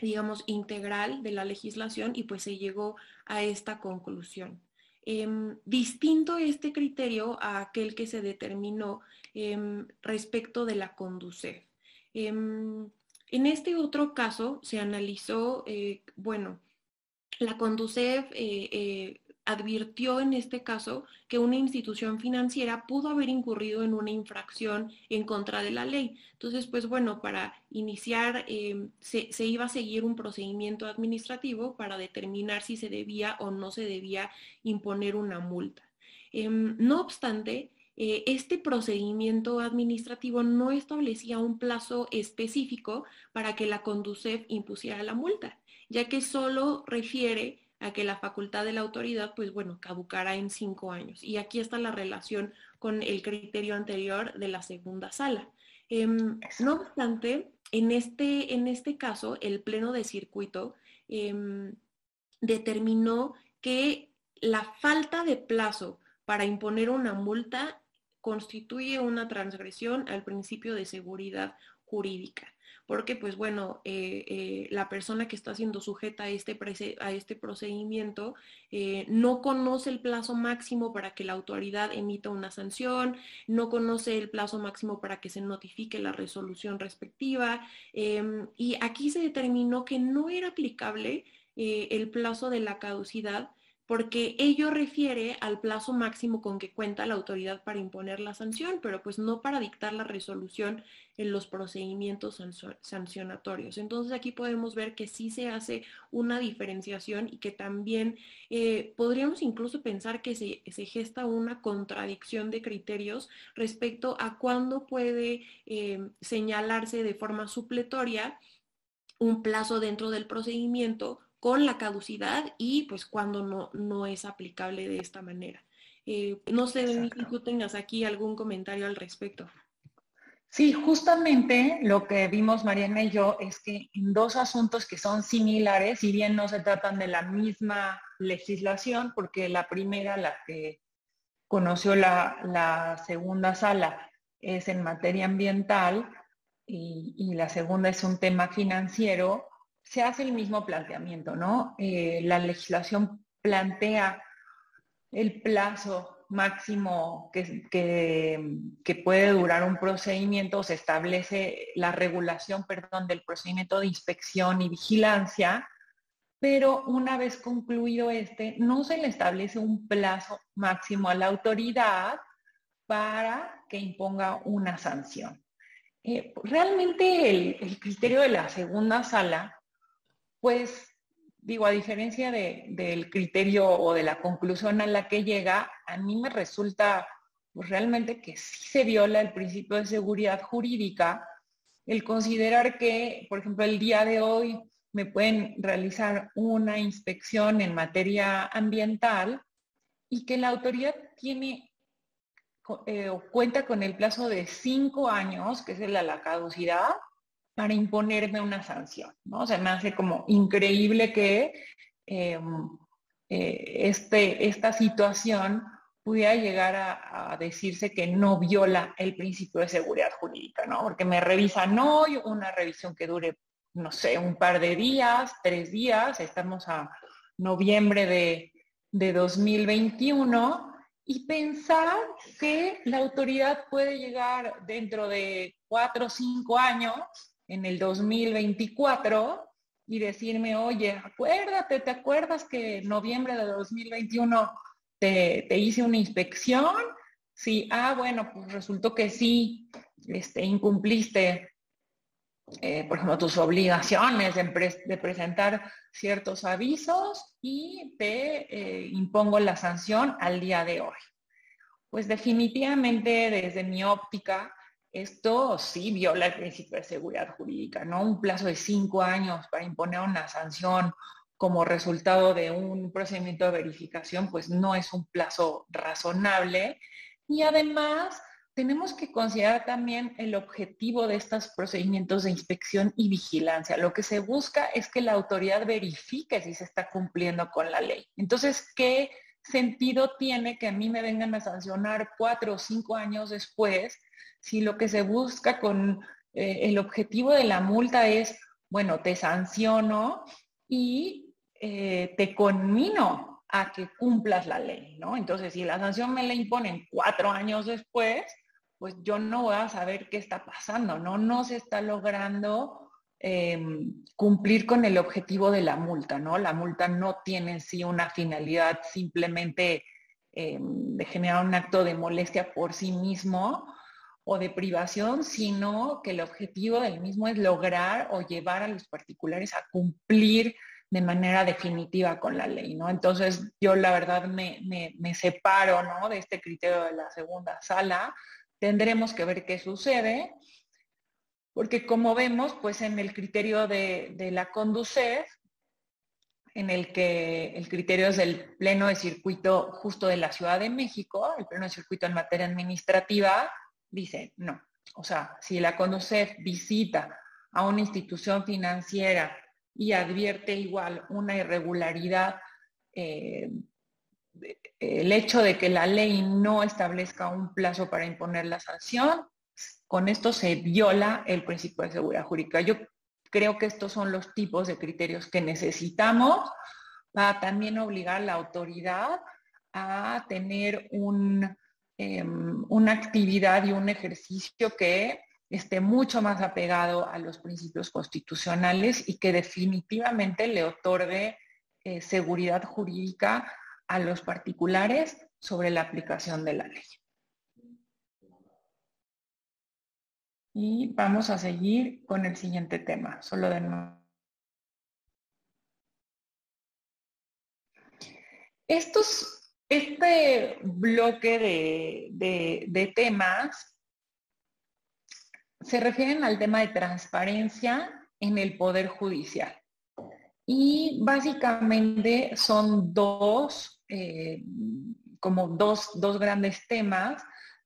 S2: digamos, integral de la legislación y pues se llegó a esta conclusión. Em, distinto este criterio a aquel que se determinó em, respecto de la conducir. Em, en este otro caso se analizó, eh, bueno, la Conducef eh, eh, advirtió en este caso que una institución financiera pudo haber incurrido en una infracción en contra de la ley. Entonces, pues bueno, para iniciar em, se, iba a seguir un procedimiento administrativo para determinar si se debía o no se debía imponer una multa. Em, no obstante, eh, este procedimiento administrativo no establecía un plazo específico para que la Conducef impusiera la multa, ya que solo refiere a que la facultad de la autoridad, pues bueno, caducará en cinco años. Y aquí está la relación con el criterio anterior de la segunda sala. Em, no obstante, en este, en este caso, el Pleno de Circuito em, determinó que la falta de plazo para imponer una multa constituye una transgresión al principio de seguridad jurídica porque pues bueno, eh, eh, la persona que está siendo sujeta a este, a este procedimiento eh, no conoce el plazo máximo para que la autoridad emita una sanción, no conoce el plazo máximo para que se notifique la resolución respectiva em, y aquí se determinó que no era aplicable el plazo de la caducidad porque ello refiere al plazo máximo con que cuenta la autoridad para imponer la sanción, pero pues no para dictar la resolución en los procedimientos sancionatorios. Entonces aquí podemos ver que sí se hace una diferenciación y que también eh, podríamos incluso pensar que se, gesta una contradicción de criterios respecto a cuándo puede eh, señalarse de forma supletoria un plazo dentro del procedimiento con la caducidad y pues cuando no, no es aplicable de esta manera. Eh, no sé, si tú tengas aquí algún comentario al respecto.
S1: Sí, justamente lo que vimos Mariana y yo es que en dos asuntos que son similares, si bien no se tratan de la misma legislación, porque la primera, la que conoció la, la segunda sala, es en materia ambiental y, y, la segunda es un tema financiero, se hace el mismo planteamiento, ¿no? Eh, la legislación plantea el plazo máximo que, puede durar un procedimiento, se establece la regulación, perdón, del procedimiento de inspección y vigilancia, pero una vez concluido este, no se le establece un plazo máximo a la autoridad para que imponga una sanción. Eh, realmente el, criterio de la segunda sala pues digo, a diferencia del criterio o de la conclusión a la que llega, a mí me resulta pues, realmente que sí se viola el principio de seguridad jurídica el considerar que, por ejemplo, el día de hoy me pueden realizar una inspección en materia ambiental y que la autoridad tiene eh, o cuenta con el plazo de cinco años, que es la, la caducidad, para imponerme una sanción, ¿no? O sea, me hace como increíble que em, eh, este, esta situación pudiera llegar a, decirse que no viola el principio de seguridad jurídica, ¿no? Porque me revisan hoy, una revisión que dure, no sé, un par de días, tres días, estamos a noviembre de, de 2021, y pensar que la autoridad puede llegar dentro de cuatro o cinco años en el 2024 y decirme, oye, acuérdate, ¿te acuerdas que noviembre de 2021 te, te hice una inspección? Sí, ah, bueno, pues resultó que sí, este, incumpliste, eh, por ejemplo, tus obligaciones de, presentar ciertos avisos y te eh, impongo la sanción al día de hoy. Pues definitivamente desde mi óptica, esto sí viola el principio de seguridad jurídica, ¿no? Un plazo de cinco años para imponer una sanción como resultado de un procedimiento de verificación, pues no es un plazo razonable. Y además, tenemos que considerar también el objetivo de estos procedimientos de inspección y vigilancia. Lo que se busca es que la autoridad verifique si se está cumpliendo con la ley. Entonces, ¿qué sentido tiene que a mí me vengan a sancionar cuatro o cinco años después si lo que se busca con eh, el objetivo de la multa es, bueno, te sanciono y eh, te conmino a que cumplas la ley, ¿no? Entonces, si la sanción me la imponen cuatro años después, pues yo no voy a saber qué está pasando, ¿no? No se está logrando em, cumplir con el objetivo de la multa, ¿no? La multa no tiene en sí una finalidad simplemente em, de generar un acto de molestia por sí mismo o de privación, sino que el objetivo del mismo es lograr o llevar a los particulares a cumplir de manera definitiva con la ley, ¿no? Entonces yo la verdad me, me separo, ¿no? De este criterio de la segunda sala, Tendremos que ver qué sucede, porque como vemos, pues en el criterio de, la CONDUCEF, en el que el criterio es el pleno de circuito justo de la Ciudad de México, el pleno de circuito en materia administrativa, dice no. O sea, si la CONDUCEF visita a una institución financiera y advierte igual una irregularidad eh, el hecho de que la ley no establezca un plazo para imponer la sanción, con esto se viola el principio de seguridad jurídica. Yo creo que estos son los tipos de criterios que necesitamos para también obligar a la autoridad a tener em, una actividad y un ejercicio que esté mucho más apegado a los principios constitucionales y que definitivamente le otorgue eh, seguridad jurídica a los particulares sobre la aplicación de la ley. Y vamos a seguir con el siguiente tema, solo de nuevo. Estos, este bloque de, de temas se refieren al tema de transparencia en el Poder Judicial. Y básicamente son dos, eh, como dos, grandes temas.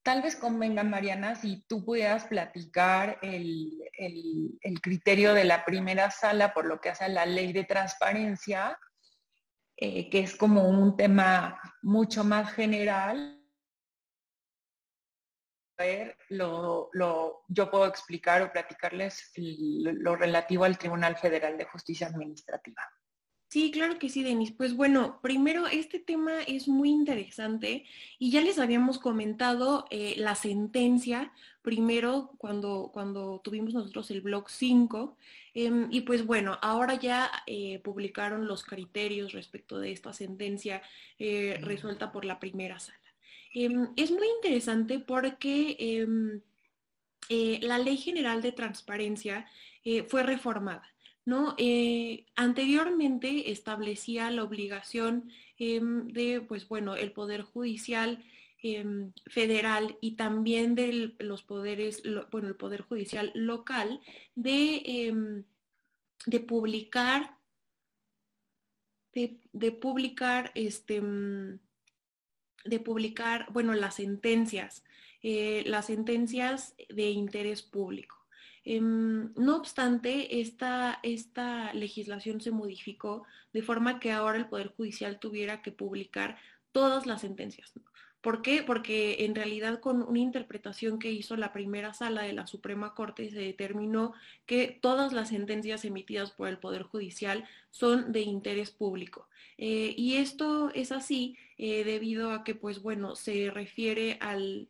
S1: Tal vez convenga, Mariana, si tú pudieras platicar el, criterio de la primera sala por lo que hace a la ley de transparencia, eh, que es como un tema mucho más general lo, yo puedo explicar o platicarles lo relativo al Tribunal Federal de Justicia Administrativa.
S2: Sí, claro que sí, Denis. Pues bueno, primero este tema es muy interesante y ya les habíamos comentado eh, la sentencia, primero cuando, cuando tuvimos nosotros el blog 5, em, y pues bueno, ahora ya eh, publicaron los criterios respecto de esta sentencia eh, resuelta por la primera sala. Em, es muy interesante porque em, la Ley General de Transparencia fue reformada. ¿No? Eh, anteriormente establecía la obligación em, de, pues bueno, el Poder Judicial federal y también de los poderes, bueno, el Poder Judicial local de, de publicar, de, de publicar este de publicar, bueno, las sentencias, eh, las sentencias de interés público. Em, no obstante, esta, esta legislación se modificó de forma que ahora el Poder Judicial tuviera que publicar todas las sentencias. ¿Por qué? Porque en realidad con una interpretación que hizo la primera sala de la Suprema Corte se determinó que todas las sentencias emitidas por el Poder Judicial son de interés público. Eh, y esto es así eh, debido a que, pues bueno, se refiere al,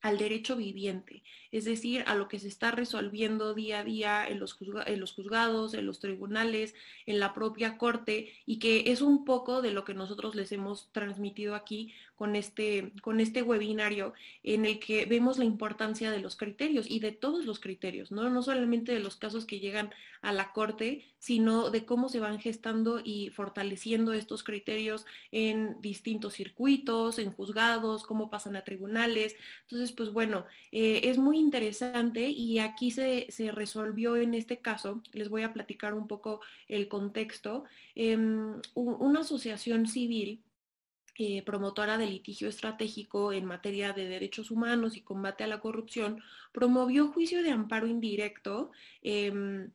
S2: al derecho viviente. Es decir, a lo que se está resolviendo día a día en los, en los juzgados, en los tribunales, en la propia corte, y que es un poco de lo que nosotros les hemos transmitido aquí con este, con este webinario, en el que vemos la importancia de los criterios y de todos los criterios, ¿no? No solamente de los casos que llegan a la corte, sino de cómo se van gestando y fortaleciendo estos criterios en distintos circuitos, en juzgados, cómo pasan a tribunales. Entonces, pues bueno, eh, es muy interesante y aquí se, resolvió en este caso, les voy a platicar un poco el contexto, em, una asociación civil eh, promotora de litigio estratégico en materia de derechos humanos y combate a la corrupción, promovió juicio de amparo indirecto em,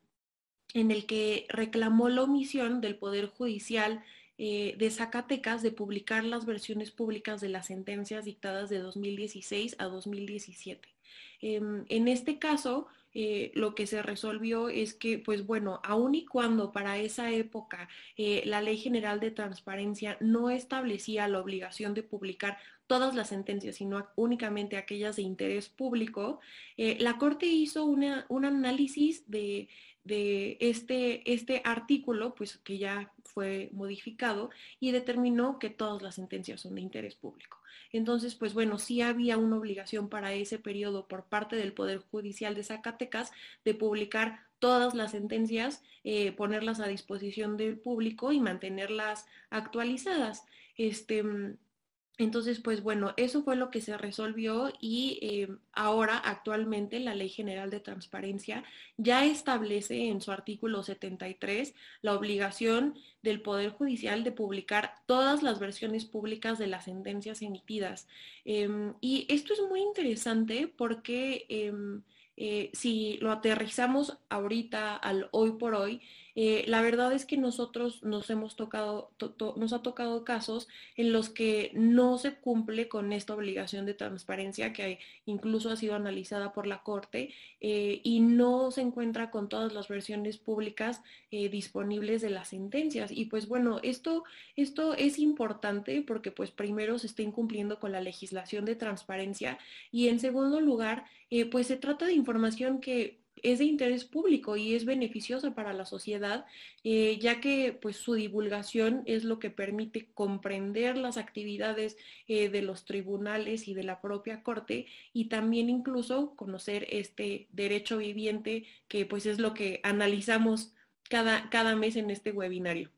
S2: en el que reclamó la omisión del Poder Judicial eh, de Zacatecas de publicar las versiones públicas de las sentencias dictadas de 2016 a 2017. Em, en este caso, eh, lo que se resolvió es que, pues bueno, aun y cuando para esa época eh, la Ley General de Transparencia no establecía la obligación de publicar todas las sentencias, sino únicamente aquellas de interés público, la Corte hizo un análisis de de este, este artículo, pues que ya fue modificado y determinó que todas las sentencias son de interés público. Entonces, pues bueno, sí había una obligación para ese periodo por parte del Poder Judicial de Zacatecas de publicar todas las sentencias, eh, ponerlas a disposición del público y mantenerlas actualizadas. Este, entonces, pues bueno, eso fue lo que se resolvió y eh, ahora actualmente la Ley General de Transparencia ya establece en su artículo 73 la obligación del Poder Judicial de publicar todas las versiones públicas de las sentencias emitidas. Em, y esto es muy interesante porque em, eh, si lo aterrizamos ahorita al hoy por hoy, eh, la verdad es que nosotros nos hemos tocado, nos ha tocado casos en los que no se cumple con esta obligación de transparencia que incluso ha sido analizada por la Corte eh, y no se encuentra con todas las versiones públicas eh, disponibles de las sentencias. Y pues bueno, esto, esto es importante porque pues primero se está incumpliendo con la legislación de transparencia y en segundo lugar, pues se trata de información que es de interés público y es beneficioso para la sociedad, eh, ya que pues su divulgación es lo que permite comprender las actividades eh, de los tribunales y de la propia corte y también incluso conocer este derecho viviente que pues es lo que analizamos cada, cada mes en este webinario.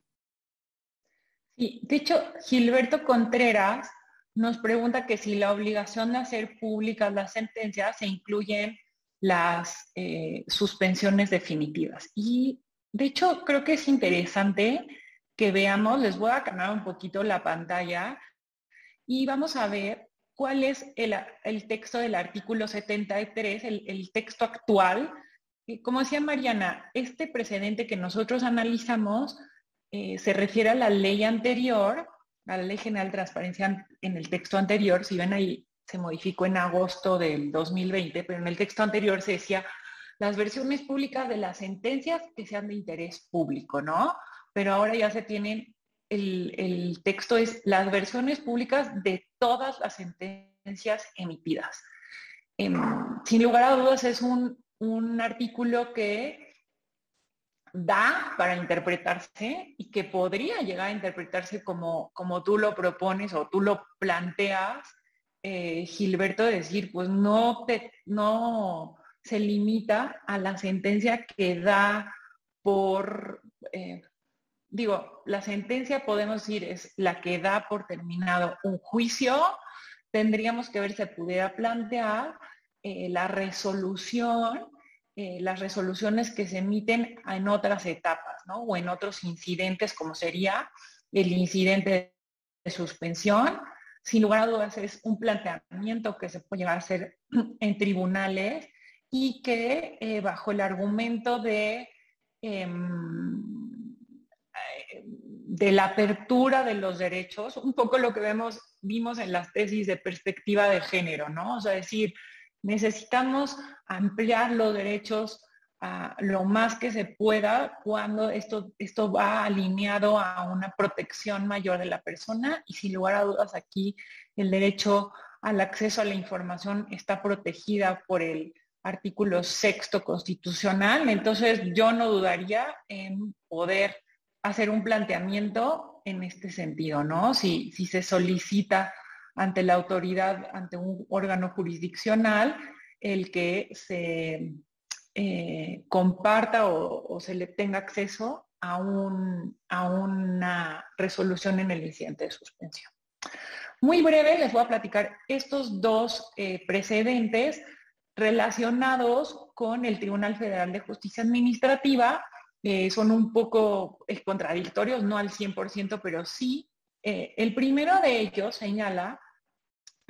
S1: Sí, de hecho, Gilberto Contreras nos pregunta que si la obligación de hacer públicas las sentencias se incluyen las eh, suspensiones definitivas. Y de hecho, creo que es interesante que veamos, les voy a cambiar un poquito la pantalla y vamos a ver cuál es el, texto del artículo 73, el, texto actual. Como decía Mariana, este precedente que nosotros analizamos eh, se refiere a la ley anterior, a la Ley General de Transparencia en el texto anterior. Si ven ahí se modificó en agosto del 2020, pero en el texto anterior se decía las versiones públicas de las sentencias que sean de interés público, ¿no? Pero ahora ya se tienen, el, texto es las versiones públicas de todas las sentencias emitidas. Em, sin lugar a dudas es un, un artículo que da para interpretarse y que podría llegar a interpretarse como, como tú lo propones o tú lo planteas eh, Gilberto decir, pues no, no se limita a la sentencia que da por, eh, digo, la sentencia podemos decir es la que da por terminado un juicio, tendríamos que ver si pudiera plantear eh, la resolución, las resoluciones que se emiten en otras etapas, ¿no? O en otros incidentes, como sería el incidente de suspensión, sin lugar a dudas es un planteamiento que se puede llegar a hacer en tribunales y que eh, bajo el argumento de, em, de la apertura de los derechos, un poco lo que vemos, vimos en las tesis de perspectiva de género, ¿no? O sea, decir, necesitamos ampliar los derechos lo más que se pueda cuando esto, esto va alineado a una protección mayor de la persona y sin lugar a dudas aquí el derecho al acceso a la información está protegida por el, artículo sexto constitucional. Entonces yo no dudaría en poder hacer un planteamiento en este sentido, ¿no? Si, si se solicita ante la autoridad, ante un órgano jurisdiccional, el que se eh, comparta o, se le tenga acceso a, un, a una resolución en el incidente de suspensión. Muy breve les voy a platicar estos dos eh, precedentes relacionados con el Tribunal Federal de Justicia Administrativa. Eh, son un poco contradictorios, no al 100%, pero sí. el primero de ellos señala,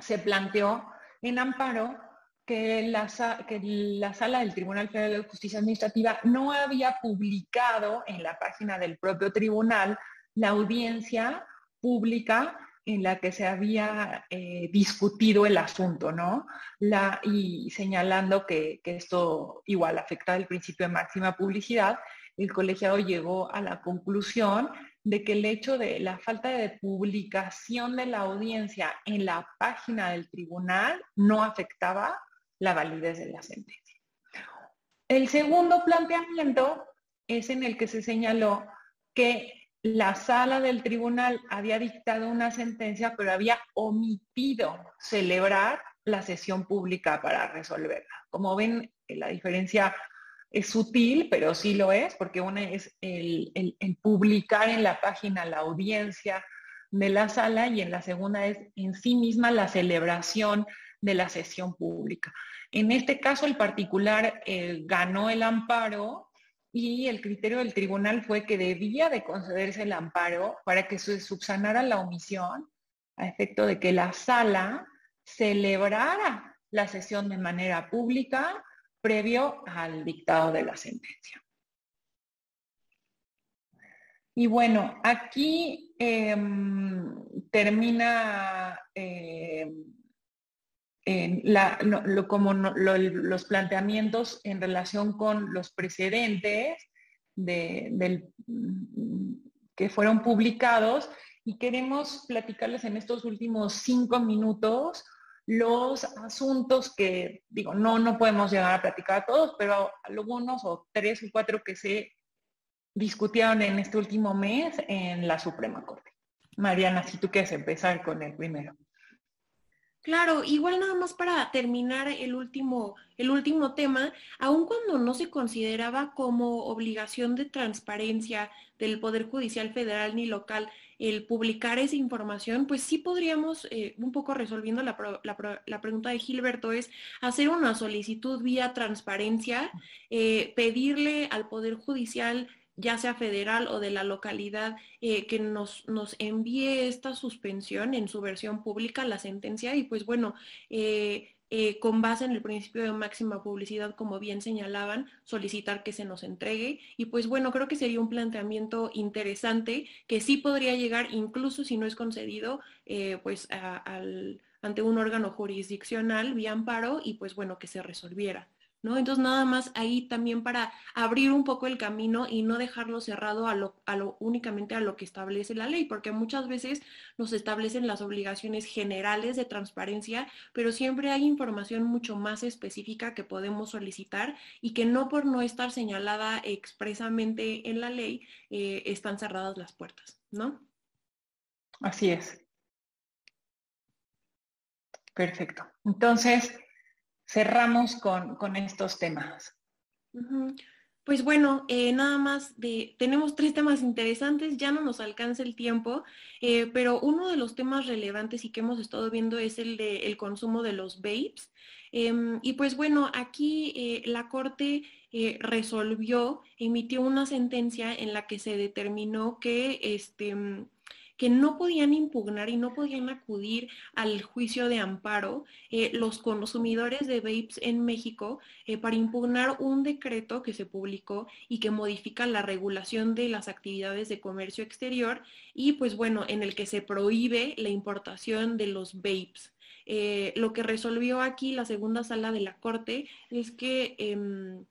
S1: se planteó en amparo que la, que la sala del Tribunal Federal de Justicia Administrativa no había publicado en la página del propio tribunal la audiencia pública en la que se había eh, discutido el asunto, ¿no? La, y señalando que, que, esto igual afecta el principio de máxima publicidad, el colegiado llegó a la conclusión de que el hecho de la falta de publicación de la audiencia en la página del tribunal no afectaba la validez de la sentencia. El segundo planteamiento es en el que se señaló que la sala del tribunal había dictado una sentencia, pero había omitido celebrar la sesión pública para resolverla. Como ven, la diferencia es sutil, pero sí lo es, porque una es el, el, publicar en la página la audiencia de la sala y en la segunda es en sí misma la celebración de la sesión pública. En este caso, el particular eh, ganó el amparo y el criterio del tribunal fue que debía de concederse el amparo para que se subsanara la omisión a efecto de que la sala celebrara la sesión de manera pública previo al dictado de la sentencia. Y bueno, aquí em, termina em, como los planteamientos en relación con los precedentes que fueron publicados y queremos platicarles en estos últimos cinco minutos los asuntos que, digo, no, no podemos llegar a platicar a todos, pero algunos o tres o cuatro que se discutieron en este último mes en la Suprema Corte. Mariana, si tú quieres empezar con el primero.
S2: Claro, igual nada más para terminar el último, el último tema, aun cuando no se consideraba como obligación de transparencia del Poder Judicial Federal ni local el publicar esa información, pues sí podríamos, eh, un poco resolviendo la, la, pregunta de Gilberto, es hacer una solicitud vía transparencia, eh, pedirle al Poder Judicial ya sea federal o de la localidad, eh, que nos, nos, envíe esta suspensión en su versión pública, la sentencia, y pues bueno, eh, eh, con base en el principio de máxima publicidad, como bien señalaban, solicitar que se nos entregue. Y pues bueno, creo que sería un planteamiento interesante que sí podría llegar, incluso si no es concedido, pues al, ante un órgano jurisdiccional vía amparo y pues bueno, que se resolviera. ¿No? Entonces nada más ahí también para abrir un poco el camino y no dejarlo cerrado a lo, únicamente a lo que establece la ley, porque muchas veces nos establecen las obligaciones generales de transparencia, pero siempre hay información mucho más específica que podemos solicitar y que no por no estar señalada expresamente en la ley eh, están cerradas las puertas, ¿no?
S1: Así es. Perfecto. Entonces, cerramos con, estos temas.
S2: Pues bueno, eh, nada más de, tenemos tres temas interesantes, ya no nos alcanza el tiempo, eh, pero uno de los temas relevantes y que hemos estado viendo es el de el consumo de los vapes. Em, y pues bueno, aquí eh, la Corte resolvió, emitió una sentencia en la que se determinó que este que no podían impugnar y no podían acudir al juicio de amparo eh, los consumidores de vapes en México eh, para impugnar un decreto que se publicó y que modifica la regulación de las actividades de comercio exterior y pues bueno, en el que se prohíbe la importación de los vapes. Eh, lo que resolvió aquí la segunda sala de la Corte es que em,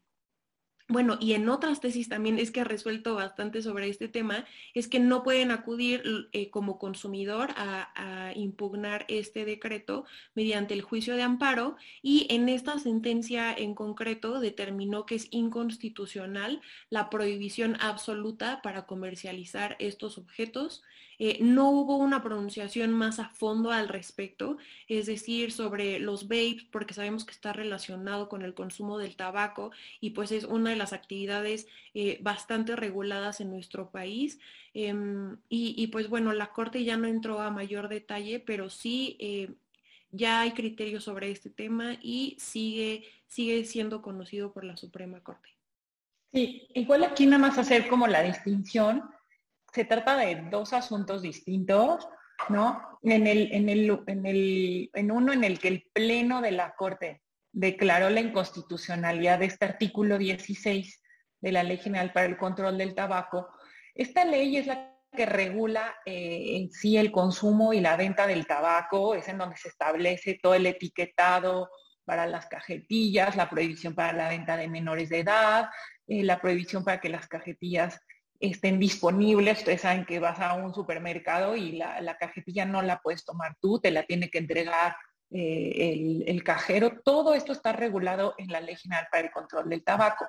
S2: bueno, y en otras tesis también es que ha resuelto bastante sobre este tema, es que no pueden acudir eh, como consumidor a, impugnar este decreto mediante el juicio de amparo y en esta sentencia en concreto determinó que es inconstitucional la prohibición absoluta para comercializar estos objetos eh, no hubo una pronunciación más a fondo al respecto, es decir, sobre los vapes, porque sabemos que está relacionado con el consumo del tabaco y pues es una de las actividades eh, bastante reguladas en nuestro país. Em, y, pues bueno, la Corte ya no entró a mayor detalle, pero sí eh, ya hay criterios sobre este tema y sigue, sigue siendo conocido por la Suprema Corte.
S1: Sí, igual aquí nada más hacer como la distinción se trata de dos asuntos distintos, ¿no? En, el, en, el, en, el, en uno en el que el Pleno de la Corte declaró la inconstitucionalidad de este artículo 16 de la Ley General para el Control del Tabaco. Esta ley es la que regula eh, en sí el consumo y la venta del tabaco, es en donde se establece todo el etiquetado para las cajetillas, la prohibición para la venta de menores de edad, eh, la prohibición para que las cajetillas estén disponibles. Ustedes saben que vas a un supermercado y la, cajetilla no la puedes tomar tú, te la tiene que entregar eh, el, cajero. Todo esto está regulado en la Ley General para el Control del Tabaco.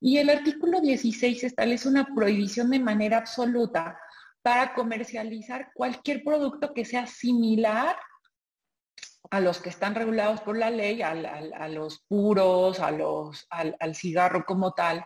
S1: Y el artículo 16 establece una prohibición de manera absoluta para comercializar cualquier producto que sea similar a los que están regulados por la ley, a, los puros, a los, al cigarro como tal,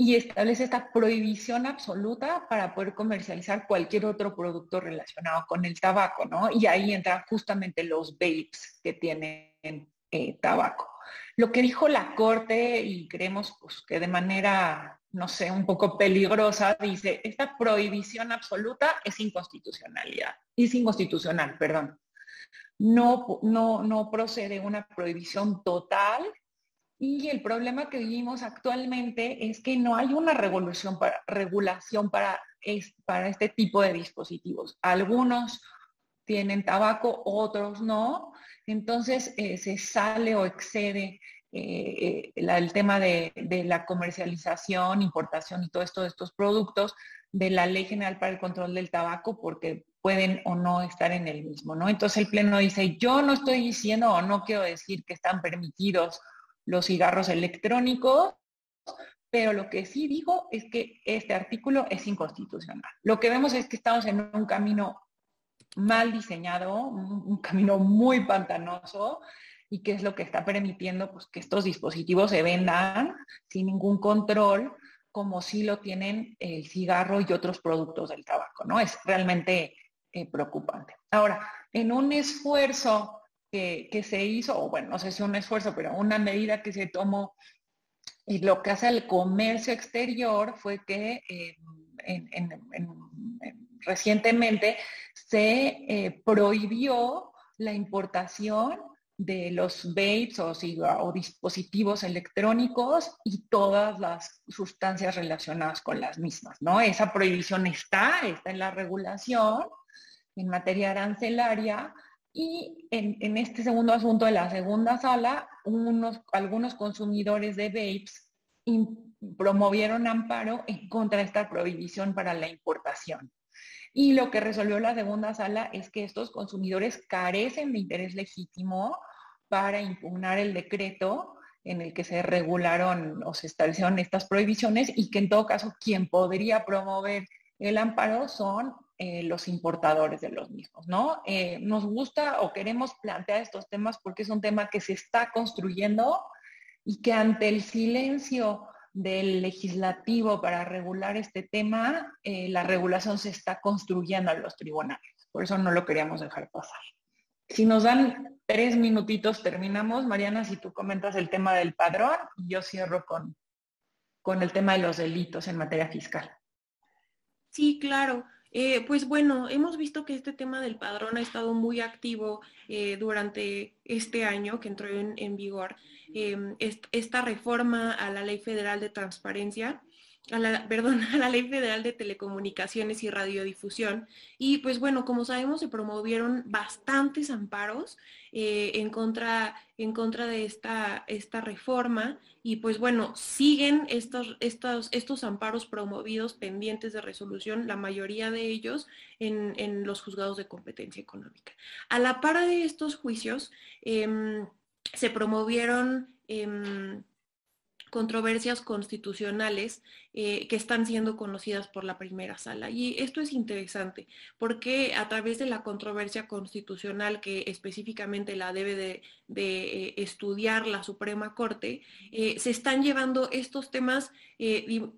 S1: y establece esta prohibición absoluta para poder comercializar cualquier otro producto relacionado con el tabaco, ¿no? Y ahí entran justamente los vapes que tienen eh, tabaco. Lo que dijo la Corte, y creemos pues, que de manera, no sé, un poco peligrosa, dice, esta prohibición absoluta es inconstitucionalidad, es inconstitucional, perdón. No, no, no procede una prohibición total y el problema que vivimos actualmente es que no hay una regulación para, este tipo de dispositivos. Algunos tienen tabaco, otros no. Entonces eh, se sale o excede eh, eh, el tema de, la comercialización, importación y todo esto de estos productos de la Ley General para el Control del Tabaco porque pueden o no estar en el mismo. Entonces el Pleno dice, yo no estoy diciendo o no quiero decir que están permitidos los cigarros electrónicos, pero lo que sí digo es que este artículo es inconstitucional. Lo que vemos es que estamos en un camino mal diseñado, un, camino muy pantanoso, y que es lo que está permitiendo pues, que estos dispositivos se vendan sin ningún control, como si lo tienen el cigarro y otros productos del tabaco, ¿no? Es realmente eh, preocupante. Ahora, en un esfuerzo que, se hizo, o bueno, no sé si un esfuerzo, pero una medida que se tomó y lo que hace el comercio exterior fue que eh, recientemente se eh, prohibió la importación de los vapes o, o, dispositivos electrónicos y todas las sustancias relacionadas con las mismas, ¿no? Esa prohibición está, está en la regulación en materia arancelaria, y en, este segundo asunto de la segunda sala, unos, algunos consumidores de vapes promovieron amparo en contra de esta prohibición para la importación. Y lo que resolvió la segunda sala es que estos consumidores carecen de interés legítimo para impugnar el decreto en el que se regularon o se establecieron estas prohibiciones y que en todo caso quien podría promover el amparo son eh, los importadores de los mismos, ¿no? Eh, nos gusta o queremos plantear estos temas porque es un tema que se está construyendo y que ante el silencio del legislativo para regular este tema, eh, la regulación se está construyendo en los tribunales. Por eso no lo queríamos dejar pasar. Si nos dan tres minutitos, terminamos. Mariana, si tú comentas el tema del padrón, yo cierro con, con el tema de los delitos en materia fiscal.
S2: Sí, claro. Eh, pues bueno, hemos visto que este tema del padrón ha estado muy activo eh, durante este año que entró en, vigor em, esta reforma a la Ley Federal de Transparencia a la, perdón, a la Ley Federal de Telecomunicaciones y Radiodifusión. Y pues bueno, como sabemos, se promovieron bastantes amparos eh, en, contra, en contra de esta, esta reforma. Y pues bueno, siguen estos, estos, estos amparos promovidos pendientes de resolución, la mayoría de ellos en, en los juzgados de competencia económica. A la par de estos juicios, em, se promovieron... Em, controversias constitucionales eh, que están siendo conocidas por la primera sala. Y esto es interesante porque a través de la controversia constitucional que específicamente la debe de, eh, estudiar la Suprema Corte, eh, se están llevando estos temas,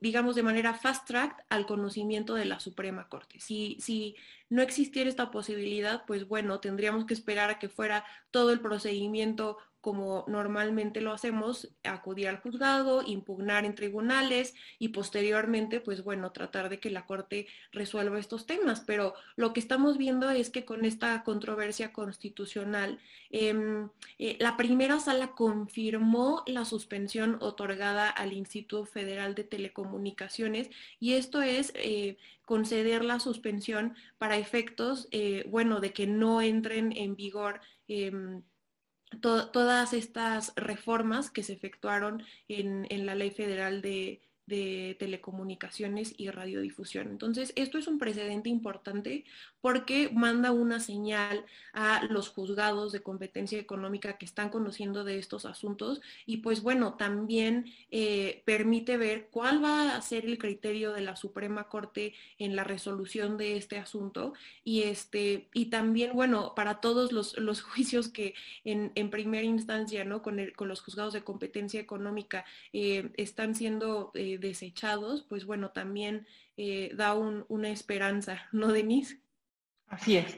S2: digamos, de manera fast track al conocimiento de la Suprema Corte. Si, si no existiera esta posibilidad, pues bueno, tendríamos que esperar a que fuera todo el procedimiento como normalmente lo hacemos, acudir al juzgado, impugnar en tribunales y posteriormente, pues bueno, tratar de que la Corte resuelva estos temas. Pero lo que estamos viendo es que con esta controversia constitucional, em, eh, la primera sala confirmó la suspensión otorgada al Instituto Federal de Telecomunicaciones y esto es eh, conceder la suspensión para efectos, eh, bueno, de que no entren en vigor todas estas reformas que se efectuaron en, en la Ley Federal de, de telecomunicaciones y radiodifusión. Entonces, esto es un precedente importante porque manda una señal a los juzgados de competencia económica que están conociendo de estos asuntos y pues bueno, también eh, permite ver cuál va a ser el criterio de la Suprema Corte en la resolución de este asunto y este y también bueno, para todos los, juicios que en, primera instancia, ¿no? Con, el, con los juzgados de competencia económica eh, están siendo eh, desechados, pues bueno, también eh, da una esperanza, ¿no, Denise?
S1: Así es.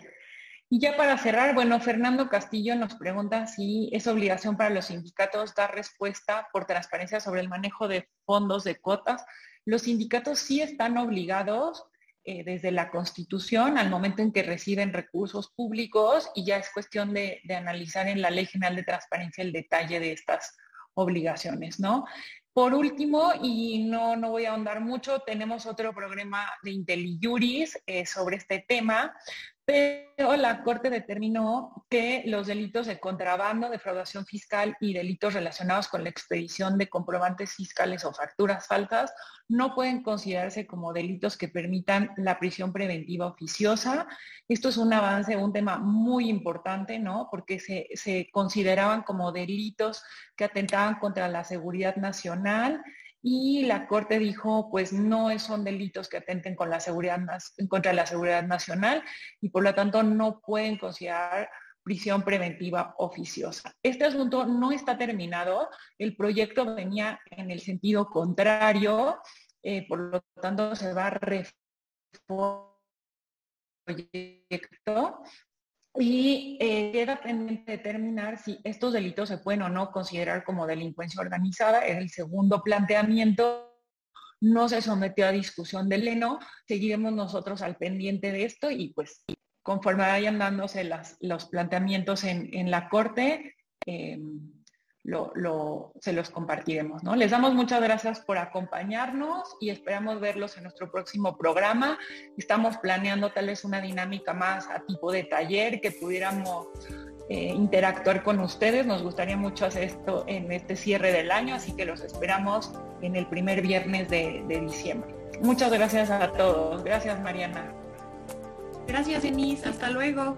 S1: Y ya para cerrar, bueno, Fernando Castillo nos pregunta si es obligación para los sindicatos dar respuesta por transparencia sobre el manejo de fondos de cuotas. Los sindicatos sí están obligados eh, desde la Constitución al momento en que reciben recursos públicos y ya es cuestión de, de, analizar en la Ley General de Transparencia el detalle de estas obligaciones, ¿no? Por último, y no, no voy a ahondar mucho, tenemos otro programa de IntelliJuris eh, sobre este tema, pero la Corte determinó que los delitos de contrabando, defraudación fiscal y delitos relacionados con la expedición de comprobantes fiscales o facturas falsas no pueden considerarse como delitos que permitan la prisión preventiva oficiosa. Esto es un avance, un tema muy importante, ¿no? Porque se, se consideraban como delitos que atentaban contra la seguridad nacional y la Corte dijo, pues no son delitos que atenten contra la seguridad nacional y por lo tanto no pueden considerar prisión preventiva oficiosa. Este asunto no está terminado, el proyecto venía en el sentido contrario, eh, por lo tanto se va a reformar el proyecto y eh, queda pendiente determinar si estos delitos se pueden o no considerar como delincuencia organizada. Es el segundo planteamiento. No se sometió a discusión del Leno. Seguiremos nosotros al pendiente de esto y pues conforme vayan dándose los planteamientos en, la Corte, eh, lo, se los compartiremos. ¿no? Les damos muchas gracias por acompañarnos y esperamos verlos en nuestro próximo programa. Estamos planeando tal vez una dinámica más a tipo de taller que pudiéramos eh, interactuar con ustedes. Nos gustaría mucho hacer esto en este cierre del año, así que los esperamos en el primer viernes de, de diciembre. Muchas gracias a todos. Gracias, Mariana.
S2: Gracias, Denise. Hasta luego.